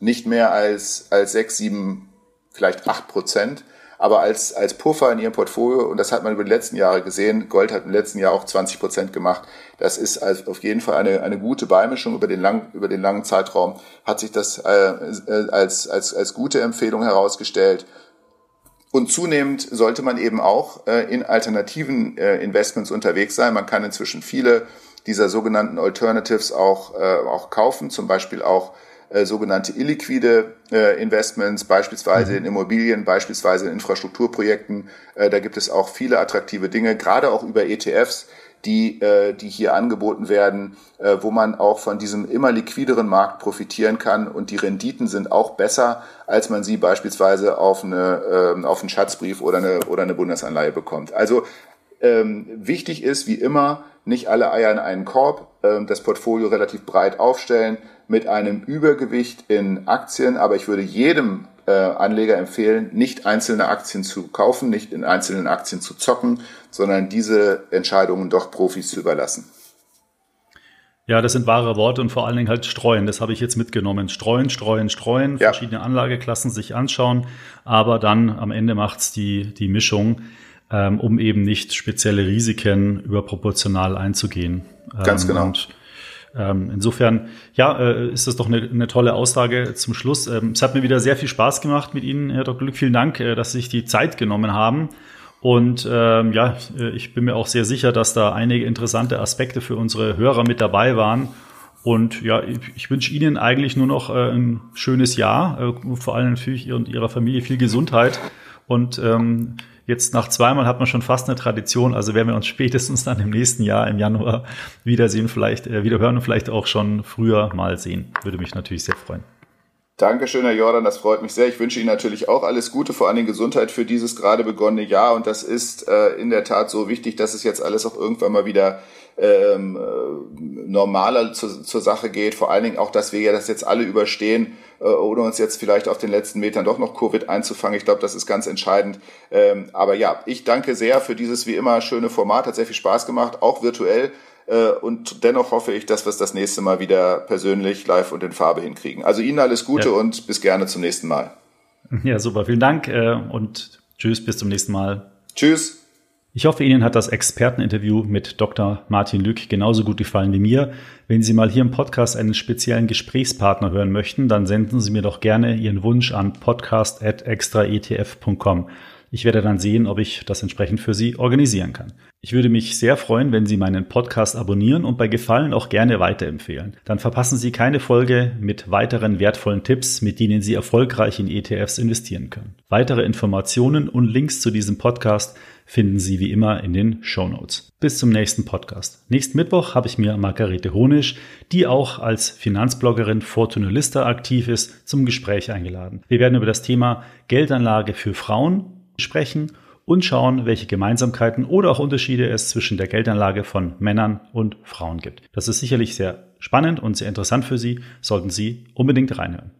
Nicht mehr als, als sechs, sieben, vielleicht acht Prozent aber als, als Puffer in ihrem Portfolio, und das hat man über die letzten Jahre gesehen, Gold hat im letzten Jahr auch 20 Prozent gemacht, das ist auf jeden Fall eine, eine gute Beimischung über den, lang, über den langen Zeitraum, hat sich das äh, äh, als, als, als gute Empfehlung herausgestellt. Und zunehmend sollte man eben auch äh, in alternativen äh, Investments unterwegs sein. Man kann inzwischen viele dieser sogenannten Alternatives auch, äh, auch kaufen, zum Beispiel auch äh, sogenannte illiquide äh, Investments, beispielsweise in mhm. Immobilien, beispielsweise in Infrastrukturprojekten. Äh, da gibt es auch viele attraktive Dinge, gerade auch über ETFs, die, äh, die hier angeboten werden, äh, wo man auch von diesem immer liquideren Markt profitieren kann und die Renditen sind auch besser, als man sie beispielsweise auf, eine, äh, auf einen Schatzbrief oder eine, oder eine Bundesanleihe bekommt. Also ähm, wichtig ist, wie immer, nicht alle Eier in einen Korb, ähm, das Portfolio relativ breit aufstellen mit einem Übergewicht in Aktien, aber ich würde jedem äh, Anleger empfehlen, nicht einzelne Aktien zu kaufen, nicht in einzelnen Aktien zu zocken, sondern diese Entscheidungen doch Profis zu überlassen. Ja, das sind wahre Worte und vor allen Dingen halt streuen. Das habe ich jetzt mitgenommen. Streuen, streuen, streuen, ja. verschiedene Anlageklassen sich anschauen, aber dann am Ende macht's die, die Mischung ähm, um eben nicht spezielle Risiken überproportional einzugehen. Ganz ähm, genau. Und, ähm, insofern, ja, äh, ist das doch eine, eine tolle Aussage zum Schluss. Ähm, es hat mir wieder sehr viel Spaß gemacht mit Ihnen, Herr Dr. Glück. Vielen Dank, äh, dass Sie sich die Zeit genommen haben. Und ähm, ja, äh, ich bin mir auch sehr sicher, dass da einige interessante Aspekte für unsere Hörer mit dabei waren. Und ja, ich, ich wünsche Ihnen eigentlich nur noch äh, ein schönes Jahr, äh, vor allem natürlich Ihr und Ihrer Familie viel Gesundheit. Und ähm, Jetzt nach zweimal hat man schon fast eine Tradition, also werden wir uns *laughs* spätestens dann im nächsten Jahr im Januar wiedersehen, vielleicht äh, wieder hören und vielleicht auch schon früher mal sehen. Würde mich natürlich sehr freuen. Dankeschön, Herr Jordan, das freut mich sehr. Ich wünsche Ihnen natürlich auch alles Gute, vor allem Gesundheit für dieses gerade begonnene Jahr. Und das ist äh, in der Tat so wichtig, dass es jetzt alles auch irgendwann mal wieder ähm, äh, normaler zu, zur Sache geht. Vor allen Dingen auch, dass wir ja das jetzt alle überstehen, äh, ohne uns jetzt vielleicht auf den letzten Metern doch noch Covid einzufangen. Ich glaube, das ist ganz entscheidend. Ähm, aber ja, ich danke sehr für dieses wie immer schöne Format. Hat sehr viel Spaß gemacht, auch virtuell. Äh, und dennoch hoffe ich, dass wir es das nächste Mal wieder persönlich, live und in Farbe hinkriegen. Also Ihnen alles Gute ja. und bis gerne zum nächsten Mal. Ja, super. Vielen Dank äh, und tschüss, bis zum nächsten Mal. Tschüss. Ich hoffe, Ihnen hat das Experteninterview mit Dr. Martin Lück genauso gut gefallen wie mir. Wenn Sie mal hier im Podcast einen speziellen Gesprächspartner hören möchten, dann senden Sie mir doch gerne Ihren Wunsch an podcast.extraetf.com. Ich werde dann sehen, ob ich das entsprechend für Sie organisieren kann. Ich würde mich sehr freuen, wenn Sie meinen Podcast abonnieren und bei Gefallen auch gerne weiterempfehlen. Dann verpassen Sie keine Folge mit weiteren wertvollen Tipps, mit denen Sie erfolgreich in ETFs investieren können. Weitere Informationen und Links zu diesem Podcast finden Sie wie immer in den Show Notes. Bis zum nächsten Podcast. Nächsten Mittwoch habe ich mir Margarete Honisch, die auch als Finanzbloggerin Fortuna Lista aktiv ist, zum Gespräch eingeladen. Wir werden über das Thema Geldanlage für Frauen sprechen und schauen, welche Gemeinsamkeiten oder auch Unterschiede es zwischen der Geldanlage von Männern und Frauen gibt. Das ist sicherlich sehr spannend und sehr interessant für Sie, sollten Sie unbedingt reinhören.